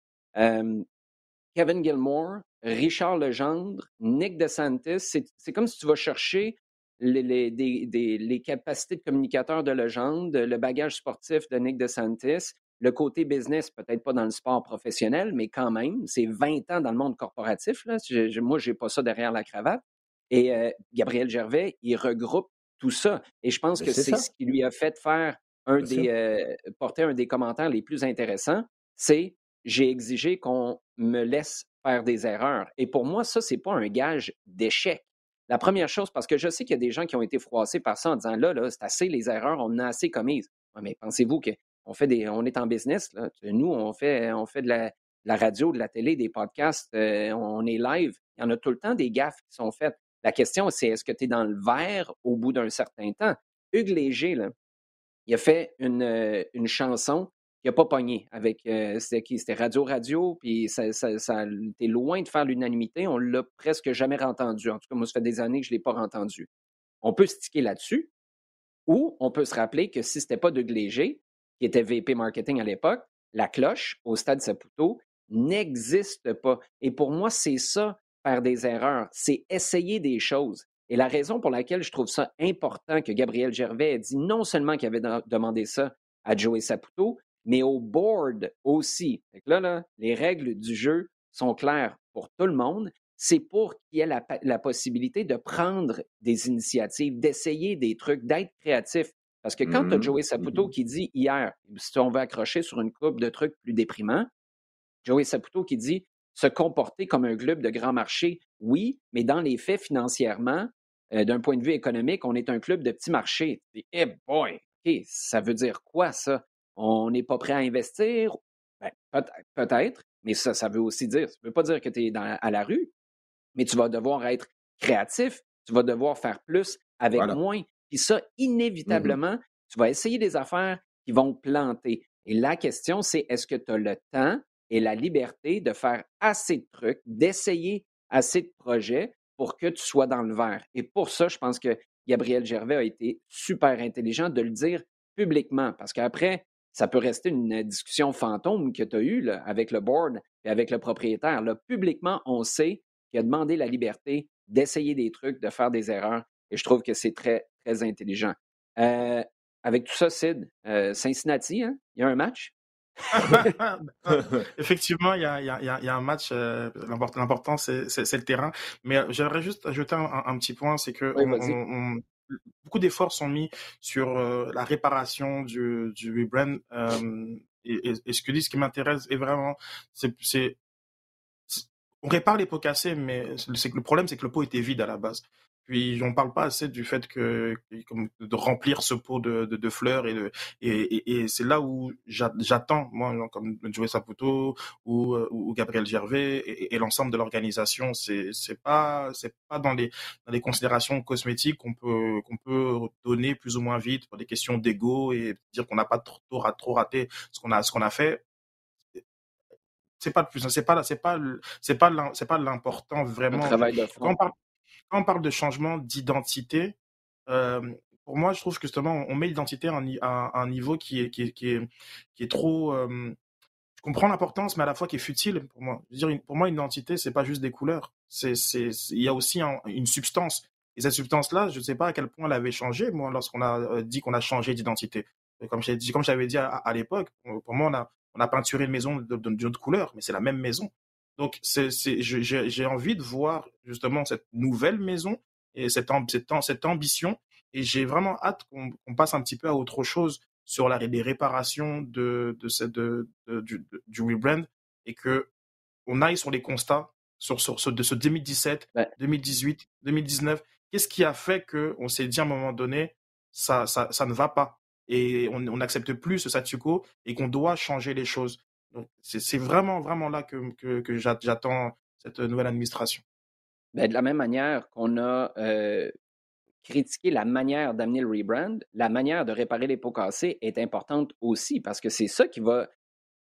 Kevin Gilmore, Richard Legendre, Nick DeSantis. C'est comme si tu vas chercher les, les, capacités de communicateur de Legendre, le bagage sportif de Nick DeSantis, le côté business, peut-être pas dans le sport professionnel, mais quand même, c'est 20 ans dans le monde corporatif. Là. moi, je n'ai pas ça derrière la cravate. Et euh, Gabriel Gervais, il regroupe tout ça. Et je pense que c'est ce qui lui a fait faire un des, euh, porter un des commentaires les plus intéressants, c'est j'ai exigé qu'on me laisse faire des erreurs. Et pour moi, ça, c'est pas un gage d'échec. La première chose, parce que je sais qu'il y a des gens qui ont été froissés par ça en disant là, là, c'est assez les erreurs, on en a assez commises. mais pensez-vous que on fait des, on est en business. Là. Nous, on fait, on fait de la, radio, de la télé, des podcasts, euh, on est live. Il y en a tout le temps des gaffes qui sont faites. La question, c'est est-ce que tu es dans le vert au bout d'un certain temps? Hugues Léger, là, il a fait une, euh, une chanson pas pogné avec euh, c'était qui? C'était Radio Radio, puis ça, ça, ça loin de faire l'unanimité. On l'a presque jamais entendu. En tout cas, moi, ça fait des années que je ne l'ai pas entendu. On peut sticker là-dessus, ou on peut se rappeler que si ce n'était pas de Léger, qui était VP marketing à l'époque, la cloche au stade Saputo n'existe pas. Et pour moi, c'est ça, faire des erreurs, c'est essayer des choses. Et la raison pour laquelle je trouve ça important que Gabriel Gervais ait dit non seulement qu'il avait demandé ça à Joey Saputo, mais au board aussi. là, là, les règles du jeu sont claires pour tout le monde. C'est pour qu'il y ait la, la, possibilité de prendre des initiatives, d'essayer des trucs, d'être créatif. Parce que quand tu as mmh Joey Saputo mmh qui dit hier, si on veut accrocher sur une coupe de trucs plus déprimants, Joey Saputo qui dit se comporter comme un club de grand marché, oui, mais dans les faits financièrement, euh, d'un point de vue économique, on est un club de petit marché. Et eh boy, OK, ça veut dire quoi ça? On n'est pas prêt à investir? Ben, peut-être, mais ça, ça veut aussi dire, ça ne veut pas dire que tu es à la rue, mais tu vas devoir être créatif, tu vas devoir faire plus avec moins. Puis ça, mmh inévitablement, tu vas essayer des affaires qui vont planter. Et la question, c'est est-ce que tu as le temps et la liberté de faire assez de trucs, d'essayer assez de projets pour que tu sois dans le vert? Et pour ça, je pense que Gabriel Gervais a été super intelligent de le dire publiquement, parce qu'après, ça peut rester une discussion fantôme que tu as eue avec le board et avec le propriétaire. Là, publiquement, on sait qu'il a demandé la liberté d'essayer des trucs, de faire des erreurs, et je trouve que c'est très, très intelligent. Euh, avec tout ça, Sid, euh, Cincinnati, hein, il y a un match? Effectivement, il y a, y, a, y a, un match. Euh, l'important, c'est le terrain. Mais j'aimerais juste ajouter un, petit point, c'est que beaucoup d'efforts sont mis sur la réparation du, du rebrand. Et, et, ce que dit, ce qui m'intéresse est vraiment, c'est on répare les pots cassés, mais le problème, c'est que le pot était vide à la base. Puis on parle pas assez du fait que de remplir ce pot de, de, fleurs et, de, et, et, c'est là où j'attends moi comme Joey Saputo ou, ou Gabriel Gervais et, l'ensemble de l'organisation. C'est c'est pas c'est pas dans les dans les considérations cosmétiques qu'on peut qu'on peut donner plus ou moins vite pour des questions d'ego et dire qu'on n'a pas trop, trop raté ce qu'on a ce qu'on a fait. C'est pas le plus c'est pas c'est pas c'est pas c'est pas l'important vraiment. quand quand on parle de changement d'identité, euh, pour moi, je trouve que justement, on met l'identité à, un niveau qui est, qui est, qui est, trop. Euh, je comprends l'importance, mais à la fois qui est futile pour moi. Je veux dire, pour moi, une identité, c'est pas juste des couleurs. C'est, il y a aussi une substance. Et cette substance-là, je ne sais pas à quel point elle avait changé, moi, lorsqu'on a euh, dit qu'on a changé d'identité. Comme j'ai dit, comme j'avais dit à, l'époque, pour moi, on a, on a peinturé une maison d'une autre couleur, mais c'est la même maison. Donc, c'est, j'ai envie de voir justement cette nouvelle maison et cette, cette, cette ambition. Et j'ai vraiment hâte qu'on passe un petit peu à autre chose sur la, les réparations de, de, cette, de, du, du, rebrand et que on aille sur les constats sur, de ce 2017, 2018, 2019. Qu'est-ce qui a fait qu'on s'est dit à un moment donné, ça, ça, ça ne va pas et on n'accepte plus ce statu quo et qu'on doit changer les choses? C'est vraiment, vraiment là que, j'attends cette nouvelle administration. Ben, de la même manière qu'on a critiqué la manière d'amener le rebrand, la manière de réparer les pots cassés est importante aussi parce que c'est ça qui va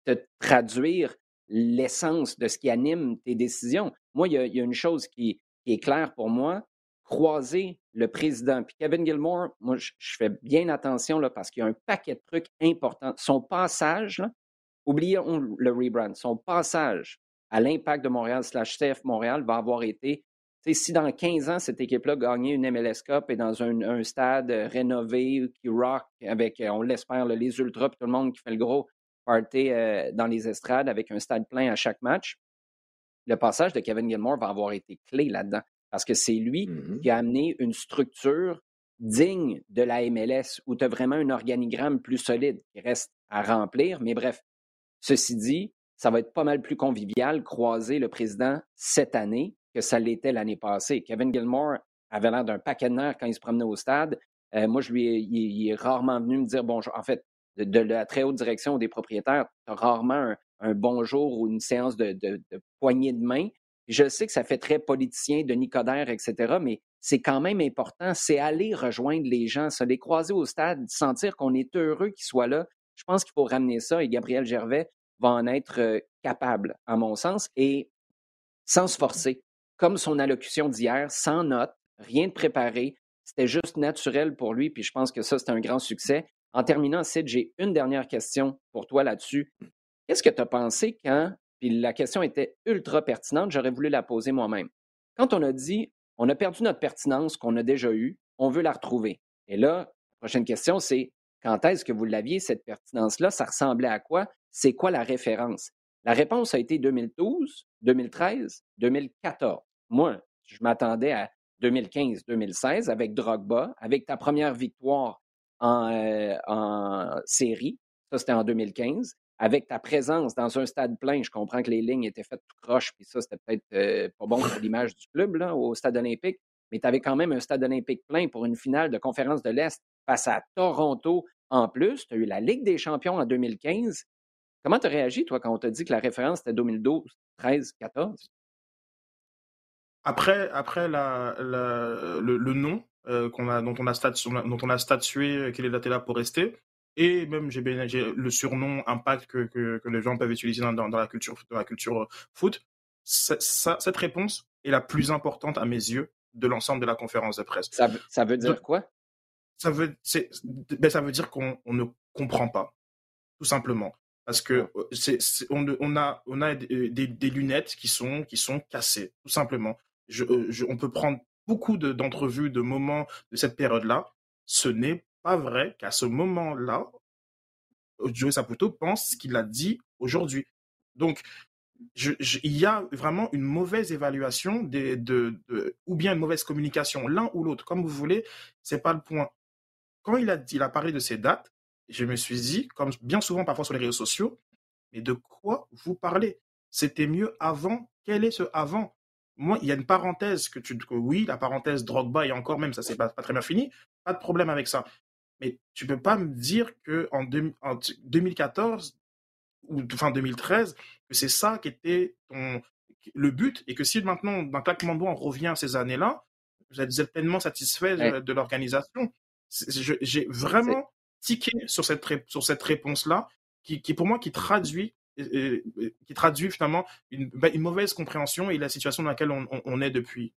te traduire l'essence de ce qui anime tes décisions. Moi, il y a, une chose qui, est claire pour moi, croiser le président. Puis Kevin Gilmore, moi, je, fais bien attention là, parce qu'il y a un paquet de trucs importants. Son passage, là, oublions le rebrand, son passage à l'impact de Montréal slash CF Montréal va avoir été, si dans 15 ans, cette équipe-là gagnait une MLS Cup et dans un, stade rénové qui rock avec, on l'espère, les ultras puis tout le monde qui fait le gros party euh, dans les estrades avec un stade plein à chaque match, le passage de Kevin Gilmore va avoir été clé là-dedans. Parce que c'est lui mmh qui a amené une structure digne de la MLS où tu as vraiment un organigramme plus solide qui reste à remplir. Mais bref, ceci dit, ça va être pas mal plus convivial croiser le président cette année que ça l'était l'année passée. Kevin Gilmore avait l'air d'un paquet de nerfs quand il se promenait au stade. Euh, moi, je lui il, est rarement venu me dire bonjour. En fait, de, la très haute direction des propriétaires, rarement un, bonjour ou une séance de, de, poignée de main. Je sais que ça fait très politicien, de Nicodère, etc., mais c'est quand même important. C'est aller rejoindre les gens, se les croiser au stade, sentir qu'on est heureux qu'ils soient là. Je pense qu'il faut ramener ça et Gabriel Gervais va en être capable, à mon sens, et sans se forcer. Comme son allocution d'hier, sans note, rien de préparé, c'était juste naturel pour lui, puis je pense que ça, c'est un grand succès. En terminant, Sid, j'ai une dernière question pour toi là-dessus. Qu'est-ce que tu as pensé quand, puis la question était ultra pertinente, j'aurais voulu la poser moi-même. Quand on a dit, on a perdu notre pertinence qu'on a déjà eue, on veut la retrouver. Et là, la prochaine question, c'est quand est-ce que vous l'aviez, cette pertinence-là? Ça ressemblait à quoi? C'est quoi la référence? La réponse a été 2012, 2013, 2014. Moi, je m'attendais à 2015-2016 avec Drogba, avec ta première victoire en, euh, série. Ça, c'était en 2015. Avec ta présence dans un stade plein, je comprends que les lignes étaient faites tout croche, puis ça, c'était peut-être euh, pas bon pour l'image du club au stade olympique, mais tu avais quand même un stade olympique plein pour une finale de conférence de l'Est face à Toronto en plus. Tu as eu la Ligue des champions en 2015. Comment tu as réagi, toi, quand on t'a dit que la référence était 2012, 13, 14? Après, après la, le, nom euh, a, dont, on a statué, dont on a statué qu'il est là pour rester, et même j'ai le surnom impact que, que, que, les gens peuvent utiliser dans, dans, la culture dans la culture euh, foot. Ça, cette réponse est la plus importante à mes yeux de l'ensemble de la conférence de presse. Ça, ça veut dire quoi? Ça veut, ben ça veut dire qu'on ne comprend pas, tout simplement. Parce que euh, c'est, on, on, a, on a des, des, lunettes qui sont, qui sont cassées, tout simplement. Je, je, on peut prendre beaucoup de, d'entrevues de moments de cette période-là. Ce n'est pas vrai qu'à ce moment-là, Joey Saputo pense ce qu'il a dit aujourd'hui. Donc, je, il y a vraiment une mauvaise évaluation des, de, de, ou bien une mauvaise communication, l'un ou l'autre, comme vous voulez, c'est pas le point. Quand il a, il a parlé de ces dates, je me suis dit, comme bien souvent parfois sur les réseaux sociaux, mais de quoi vous parlez? C'était mieux avant. Quel est ce avant? Moi, il y a une parenthèse que tu, oui, la parenthèse Drogba et encore même, ça c'est pas, pas très bien fini. Pas de problème avec ça. Mais tu peux pas me dire que en, 2014 ou fin 2013 que c'est ça qui était ton, le but et que si maintenant d'un claquement de doigts on revient à ces années-là, vous êtes pleinement satisfait de, l'organisation. J'ai vraiment tiqué sur cette, sur cette réponse-là, qui, qui, pour moi qui traduit qui traduit finalement une, ben, une, mauvaise compréhension et la situation dans laquelle on, on est depuis.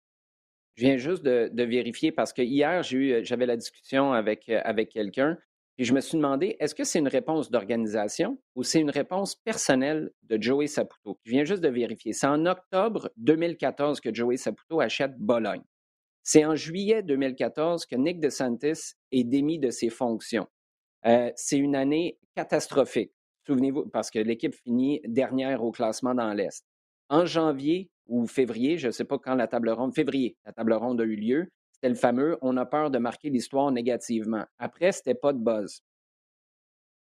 Je viens juste de, vérifier parce que hier, j'avais la discussion avec, avec quelqu'un et je me suis demandé, est-ce que c'est une réponse d'organisation ou c'est une réponse personnelle de Joey Saputo? Je viens juste de vérifier. C'est en octobre 2014 que Joey Saputo achète Bologne. C'est en juillet 2014 que Nick DeSantis est démis de ses fonctions. Euh, c'est une année catastrophique. Souvenez-vous, parce que l'équipe finit dernière au classement dans l'Est. En janvier, ou février, je ne sais pas quand la table ronde, février, la table ronde a eu lieu. C'était le fameux on a peur de marquer l'histoire négativement. Après, c'était pas de buzz.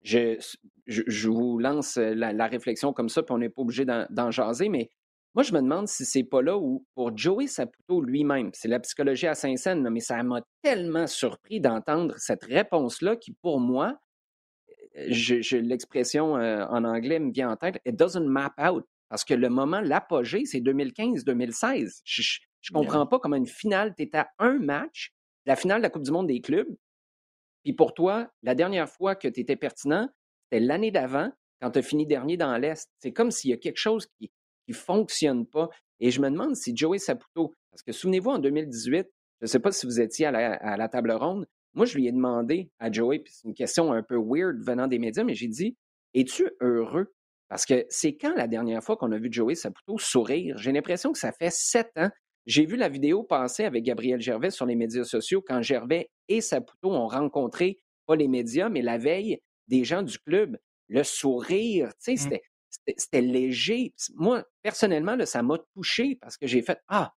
Je, je, vous lance la, réflexion comme ça, puis on n'est pas obligé d'en jaser, mais moi, je me demande si c'est pas là où, pour Joey Saputo lui-même, c'est la psychologie à Saint-Saëns, mais ça m'a tellement surpris d'entendre cette réponse-là qui, pour moi, je, l'expression euh, en anglais me vient en tête, it doesn't map out. Parce que le moment, l'apogée, c'est 2015-2016. Je ne comprends pas comment une finale, tu à un match, la finale de la Coupe du Monde des clubs, puis pour toi, la dernière fois que tu étais pertinent, c'était l'année d'avant, quand tu as fini dernier dans l'Est. C'est comme s'il y a quelque chose qui ne fonctionne pas. Et je me demande si Joey Saputo, parce que souvenez-vous, en 2018, je ne sais pas si vous étiez à la, table ronde, moi, je lui ai demandé à Joey, puis c'est une question un peu weird venant des médias, mais j'ai dit Es-tu heureux? Parce que c'est quand la dernière fois qu'on a vu Joey Saputo sourire? J'ai l'impression que ça fait sept ans. J'ai vu la vidéo passer avec Gabriel Gervais sur les médias sociaux quand Gervais et Saputo ont rencontré, pas les médias, mais la veille, des gens du club. Le sourire, tu sais, mmh. c'était léger. Moi, personnellement, ça m'a touché parce que j'ai fait Ah,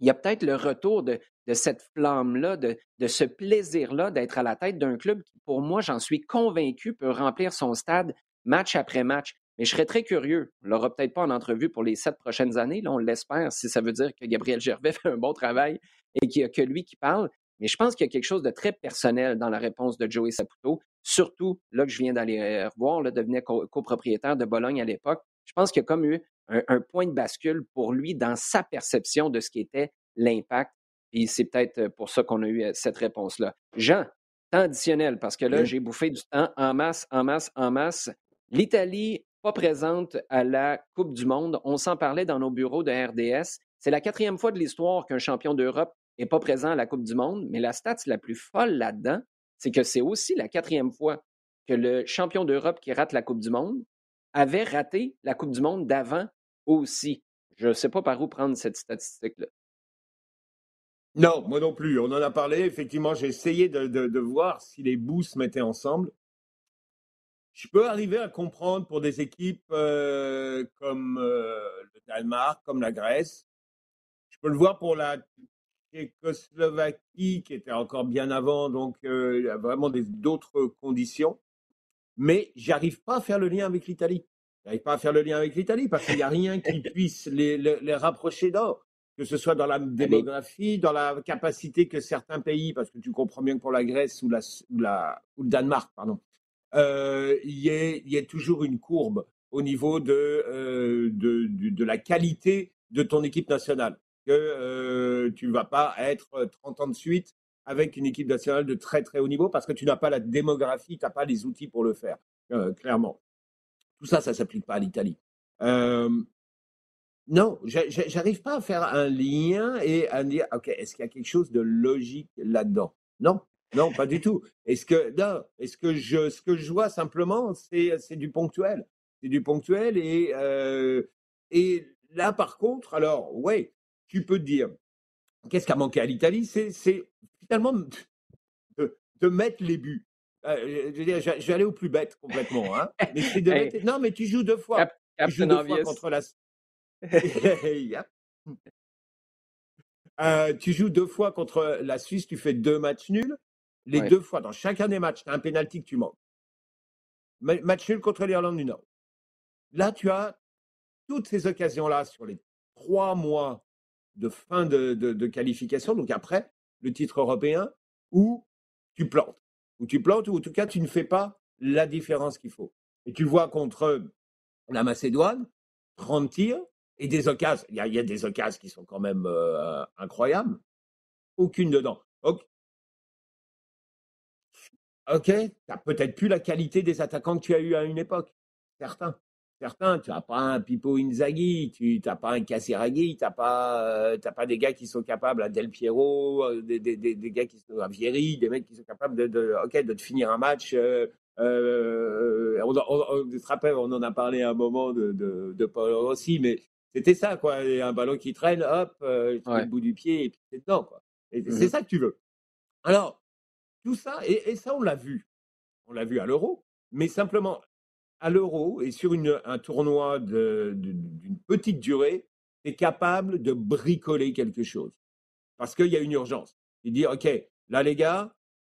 il y a peut-être le retour de, cette flamme-là, de, ce plaisir-là d'être à la tête d'un club qui, pour moi, j'en suis convaincu, peut remplir son stade match après match. Mais je serais très curieux. On l'aura peut-être pas en entrevue pour les sept prochaines années, là, on l'espère, si ça veut dire que Gabriel Gervais fait un bon travail et qu'il n'y a que lui qui parle. Mais je pense qu'il y a quelque chose de très personnel dans la réponse de Joey Saputo, surtout là que je viens d'aller revoir, là, devenait copropriétaire de Bologne à l'époque. Je pense qu'il y a comme eu un, point de bascule pour lui dans sa perception de ce qui était l'impact. Et c'est peut-être euh, pour ça qu'on a eu euh, cette réponse-là. Jean, temps additionnel, parce que là, j'ai bouffé du temps en masse, en masse, en masse. L'Italie, pas présente à la Coupe du Monde. On s'en parlait dans nos bureaux de RDS. C'est la quatrième fois de l'histoire qu'un champion d'Europe n'est pas présent à la Coupe du Monde, mais la stat la plus folle là-dedans, c'est que c'est aussi la quatrième fois que le champion d'Europe qui rate la Coupe du Monde avait raté la Coupe du Monde d'avant aussi. Je ne sais pas par où prendre cette statistique-là. Non, moi non plus. On en a parlé. Effectivement, j'ai essayé de, voir si les bouts se mettaient ensemble. Je peux arriver à comprendre pour des équipes euh, comme euh, le Danemark, comme la Grèce. Je peux le voir pour la Tchécoslovaquie, qui était encore bien avant, donc euh, il y a vraiment d'autres conditions. Mais j'arrive pas à faire le lien avec l'Italie. J'arrive pas à faire le lien avec l'Italie parce qu'il n'y a rien qui puisse les, les rapprocher d'or que ce soit dans la démographie, dans la capacité que certains pays, parce que tu comprends bien que pour la Grèce ou, la, la, ou le Danemark, pardon, euh, il y, ait, toujours une courbe au niveau de, euh, de, de, la qualité de ton équipe nationale. Que euh, tu ne vas pas être 30 ans de suite avec une équipe nationale de très très haut niveau parce que tu n'as pas la démographie, tu n'as pas les outils pour le faire, clairement. Tout ça, ça ne s'applique pas à l'Italie. Non, j'arrive pas à faire un lien et à dire, OK, est-ce qu'il y a quelque chose de logique là-dedans? Non, non, pas du tout. Est-ce que, non, est-ce que je, ce que je vois simplement, c'est, du ponctuel. C'est du ponctuel et, euh, et là, par contre, alors, ouais, tu peux te dire, qu'est-ce qui a manqué à l'Italie C'est, finalement de, de, mettre les buts. Euh, aller au plus bête complètement. Hein, mais de mettre, non, mais tu joues deux fois. tu joues deux fois contre la, Euh, tu joues deux fois contre la Suisse, tu fais deux matchs nuls. Les deux fois, dans chacun des matchs, tu as un pénalty que tu manques. Match nul contre l'Irlande du Nord. Là, tu as toutes ces occasions-là sur les trois mois de fin de, qualification, donc après le titre européen, où tu plantes. Où tu plantes, ou en tout cas, tu ne fais pas la différence qu'il faut. Et tu vois contre la Macédoine, 30 tirs, et des occasions, il y, a des occasions qui sont quand même euh, incroyables. Aucune dedans. Ok, tu n'as peut-être plus la qualité des attaquants que tu as eu à une époque. Certains. Certains, tu n'as pas un Pipo Inzaghi, tu n'as pas un Casiraghi, tu n'as pas, euh, pas des gars qui sont capables, à Del Piero, euh, des, des, des, gars qui sont à Vieri, des mecs qui sont capables de, de, de te finir un match. on, on, on, en a parlé à un moment de, de, de Paul Rossi, mais c'était ça, quoi. Un ballon qui traîne, hop, euh, le bout du pied et puis c'est dedans, quoi. Et mmh c'est ça que tu veux. Alors, tout ça, et, ça, on l'a vu. On l'a vu à l'euro, mais simplement à l'euro et sur un tournoi d'une petite durée, tu capable de bricoler quelque chose. Parce qu'il y a une urgence. Et dire, OK, là, les gars,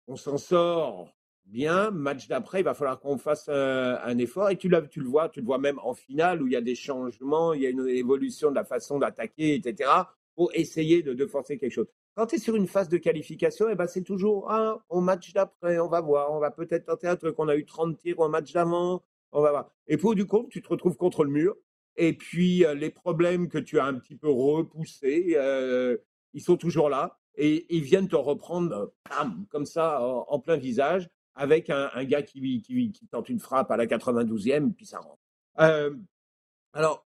on s'en sort bien. Match d'après, il va falloir qu'on fasse euh, un, effort. Et tu, le vois, tu le vois même en finale où il y a des changements, il y a une évolution de la façon d'attaquer, etc. pour essayer de, forcer quelque chose. Quand tu es sur une phase de qualification, eh ben c'est toujours ah, au match d'après, on va voir, on va peut-être tenter un truc. On a eu 30 tirs au match d'avant, on va voir. Et pour du compte, tu te retrouves contre le mur. Et puis euh, les problèmes que tu as un petit peu repoussés, euh, ils sont toujours là et ils viennent te reprendre comme ça en plein visage avec un, gars qui, tente une frappe à la 92e, puis ça rentre. Euh, alors,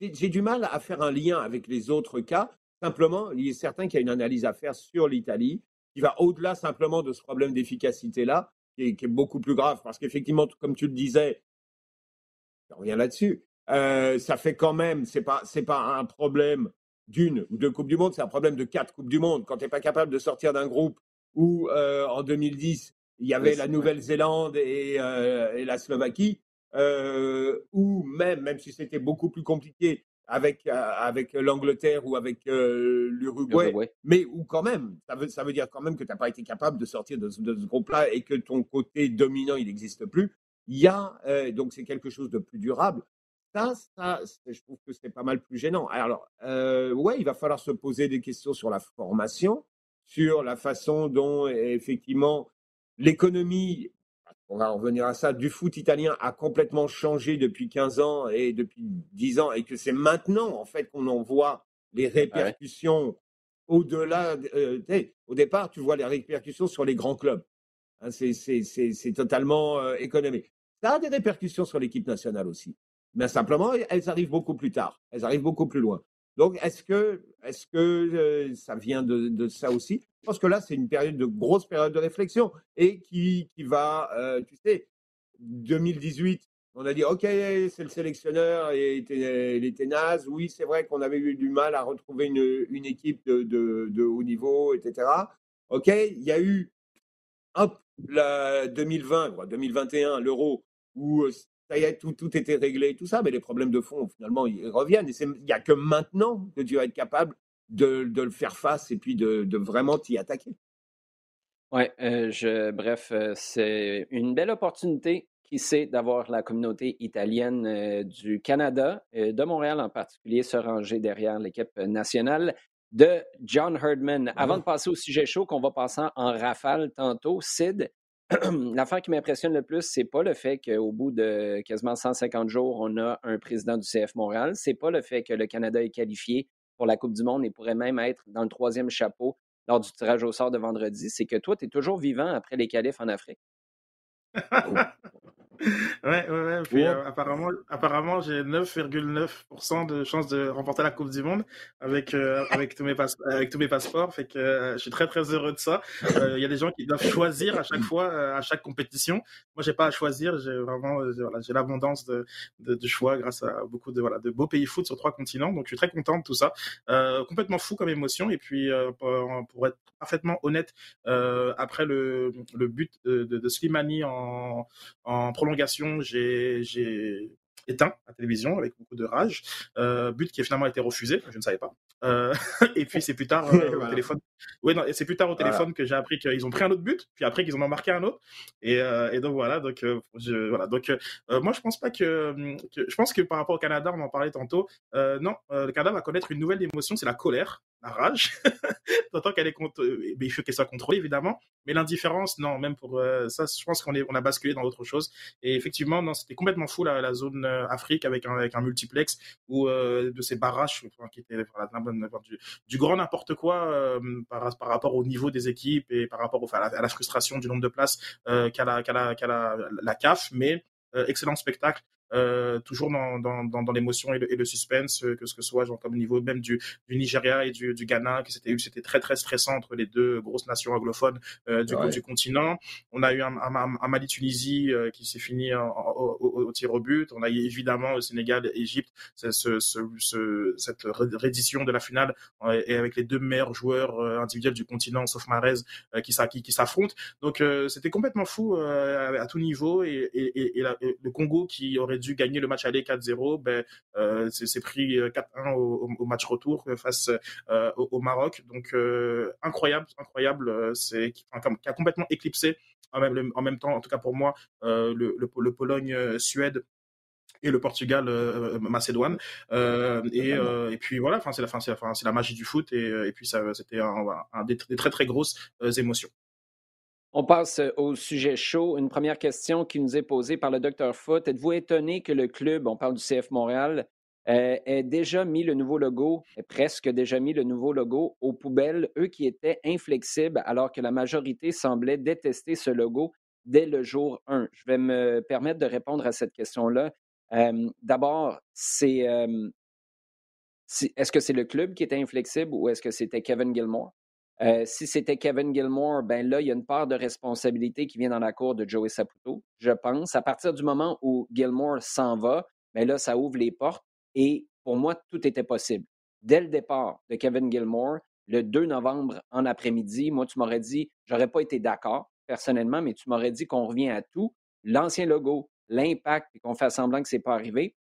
j'ai du mal à faire un lien avec les autres cas. Simplement, il est certain qu'il y a une analyse à faire sur l'Italie qui va au-delà simplement de ce problème d'efficacité-là, qui, est beaucoup plus grave, parce qu'effectivement, comme tu le disais, on revient là-dessus, euh, ça fait quand même, c'est pas, c'est pas un problème d'une ou deux Coupes du Monde, c'est un problème de quatre Coupes du Monde. Quand tu n'es pas capable de sortir d'un groupe où, euh, en 2010, il y avait la Nouvelle-Zélande et, euh, et, la Slovaquie, ou même, même si c'était beaucoup plus compliqué, avec, avec l'Angleterre ou avec l'Uruguay, mais ou quand même, ça veut, ça veut dire quand même que tu n'as pas été capable de sortir de, de ce groupe-là et que ton côté dominant, il n'existe plus. Il y a, donc c'est quelque chose de plus durable. Ça, ça, je trouve que c'est pas mal plus gênant. Alors, euh, ouais, il va falloir se poser des questions sur la formation, sur la façon dont effectivement l'économie on va revenir à ça, du foot italien a complètement changé depuis 15 ans et depuis 10 ans, et que c'est maintenant, en fait, qu'on en voit les répercussions au-delà. Euh, au départ, tu vois les répercussions sur les grands clubs. Hein, c'est totalement euh, économique. Ça a des répercussions sur l'équipe nationale aussi. Mais simplement, elles arrivent beaucoup plus tard. Elles arrivent beaucoup plus loin. Donc, est-ce que, est que euh, ça vient de, ça aussi? Je pense que là, c'est une période de grosse période de réflexion et qui, qui va, euh, tu sais, 2018, on a dit, OK, c'est le sélectionneur, et il était naze. Oui, c'est vrai qu'on avait eu du mal à retrouver une, une équipe de, de, de, haut niveau, etc. OK, il y a eu, hop, la 2020, 2021, l'euro, où euh, ça y est, tout, tout était réglé, tout ça, mais les problèmes de fond, finalement, ils reviennent. Et il n'y a que maintenant que tu vas être capable de, de le faire face et puis de, de vraiment t'y attaquer. Oui, euh, bref, euh, c'est une belle opportunité, qui sait, d'avoir la communauté italienne euh, du Canada, de Montréal en particulier, se ranger derrière l'équipe nationale de John Herdman. Avant de passer au sujet chaud qu'on va passer en rafale tantôt, Sid, l'affaire qui m'impressionne le plus, c'est pas le fait qu'au bout de quasiment 150 jours, on a un président du CF Montréal. C'est pas le fait que le Canada est qualifié pour la Coupe du Monde et pourrait même être dans le troisième chapeau lors du tirage au sort de vendredi. C'est que toi, tu es toujours vivant après les qualifs en Afrique. ouais, ouais, ouais. Puis, euh, apparemment, apparemment j'ai 9,9% de chance de remporter la Coupe du Monde avec, euh, avec, tous, mes avec tous mes passeports. Fait que euh, je suis très, très heureux de ça. Il y a des gens qui doivent choisir à chaque fois, à chaque compétition. Moi, j'ai pas à choisir. J'ai vraiment, voilà, j'ai l'abondance de, de, de, choix grâce à beaucoup de, voilà, de beaux pays foot sur trois continents. Donc, je suis très content de tout ça. complètement fou comme émotion. Et puis, pour, pour, être parfaitement honnête, après le, le but de, de, de Slimani en, en prolongation, j'ai éteint la télévision avec beaucoup de rage. Euh, but qui a finalement été refusé, je ne savais pas. Euh, et puis c'est plus tard euh, au téléphone. Non, c'est plus tard au téléphone que j'ai appris qu'ils ont pris un autre but, puis après qu'ils en ont marqué un autre. Et, et donc voilà, donc je, voilà, donc moi je pense pas que, je pense que par rapport au Canada, on en parlait tantôt. non, le Canada va connaître une nouvelle émotion, c'est la colère la rage, d'autant qu'elle est contre, il faut qu'elle soit contrôlée évidemment, mais l'indifférence, non, même pour ça, je pense qu'on est, on a basculé dans autre chose. Et effectivement, non, c'était complètement fou la, zone Afrique avec un, multiplex ou de ces barrages qui étaient du, grand n'importe quoi par, rapport au niveau des équipes et par rapport à, la, frustration du nombre de places qu'a la, qu la, la, la, CAF, mais excellent spectacle. Euh, toujours dans, dans, dans, dans l'émotion et, et, le suspense, euh, que ce que soit genre comme au niveau même du, du Nigeria et du, du Ghana, que c'était c'était très très stressant entre les deux grosses nations anglophones euh, du, du continent. On a eu un, un, un Mali-Tunisie euh, qui s'est fini au, au, au, tir au but. On a eu évidemment le Sénégal, Égypte, ce, ce, ce, cette reddition de la finale et avec les deux meilleurs joueurs individuels du continent, sauf Marez, qui, qui, qui s'affrontent. Donc c'était complètement fou à, tout niveau et, et, et, le Congo qui aurait dû gagner le match aller 4-0, ben, euh, c'est pris 4-1 euh, au, match retour euh, face au, Maroc. Donc incroyable, incroyable. C'est qui, a complètement éclipsé en même, en même temps, en tout cas pour moi, le, le, Pologne-Suède et le Portugal Macédoine et, et puis voilà enfin c'est la fin c'est la, c'est la magie du foot et, et puis ça c'était un, un, des, très très grosses émotions on passe euh, au sujet chaud. Une première question qui nous est posée par le docteur Foot. Êtes-vous étonné que le club, on parle du CF Montréal, euh, ait déjà mis le nouveau logo, presque déjà mis le nouveau logo aux poubelles, eux qui étaient inflexibles alors que la majorité semblait détester ce logo? dès le jour 1? Je vais me permettre de répondre à cette question-là. D'abord, c'est est-ce que c'est le club qui était inflexible ou est-ce que c'était Kevin Gilmore? Euh, si c'était Kevin Gilmore, ben là, il y a une part de responsabilité qui vient dans la cour de Joey Saputo, je pense. À partir du moment où Gilmore s'en va, ben là, ça ouvre les portes et pour moi, tout était possible. Dès le départ de Kevin Gilmore, le 2 novembre en après-midi, moi, tu m'aurais dit, j'aurais pas été d'accord personnellement, mais tu m'aurais dit qu'on revient à tout. L'ancien logo, l'impact, et qu'on fait semblant que ce n'est pas arrivé,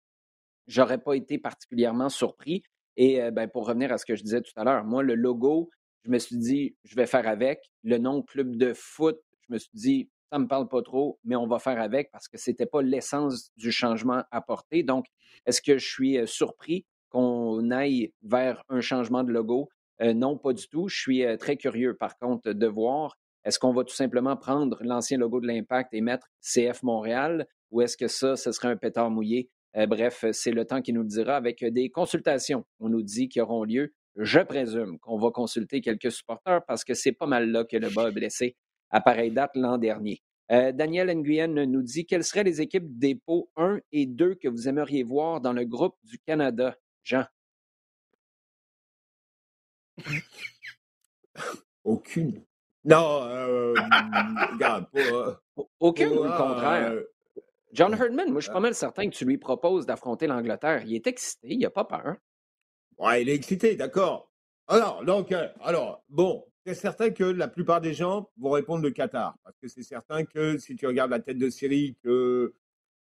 j'aurais pas été particulièrement surpris. Et euh, ben, pour revenir à ce que je disais tout à l'heure, moi, le logo, je me suis dit, je vais faire avec. Le nom club de foot, je me suis dit, ça ne me parle pas trop, mais on va faire avec parce que ce n'était pas l'essence du changement apporté. Donc, est-ce que je suis euh, surpris qu'on aille vers un changement de logo? Euh, non, pas du tout. Je suis très curieux, par contre, de voir est-ce qu'on va tout simplement prendre l'ancien logo de l'Impact et mettre CF Montréal ou est-ce que ça, ce serait un pétard mouillé? Euh, bref, c'est le temps qui nous le dira avec des consultations. On nous dit qui auront lieu. Je présume qu'on va consulter quelques supporters parce que c'est pas mal là que le bas est blessé à pareille date l'an dernier. Euh, Daniel Nguyen nous dit quelles seraient les équipes dépôt 1 et 2 que vous aimeriez voir dans le groupe du Canada? Jean. Aucune. Non, euh, regarde, Aucune ou le contraire? John Herdman, moi, je suis pas mal certain que tu lui proposes d'affronter l'Angleterre. Il est excité, il n'a pas peur. Ouais, il est excité, d'accord. Alors, donc, euh, alors, bon, c'est certain que la plupart des gens vont répondre le Qatar. Parce que c'est certain que si tu regardes la tête de série que,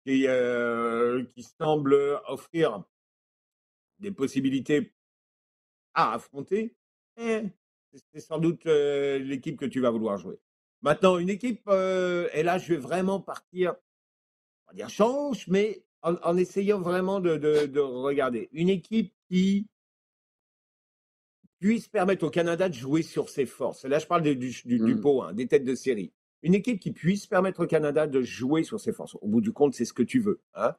qui, euh, qui semble offrir des possibilités à affronter, eh, c'est sans doute euh, l'équipe que tu vas vouloir jouer. Maintenant, une équipe, et là, je vais vraiment partir on va dire change, mais en, essayant vraiment de, regarder. Une équipe qui puisse permettre au Canada de jouer sur ses forces. Là, je parle du, du, mmh. pot, hein, des têtes de série. Une équipe qui puisse permettre au Canada de jouer sur ses forces. Au bout du compte, c'est ce que tu veux. Hein.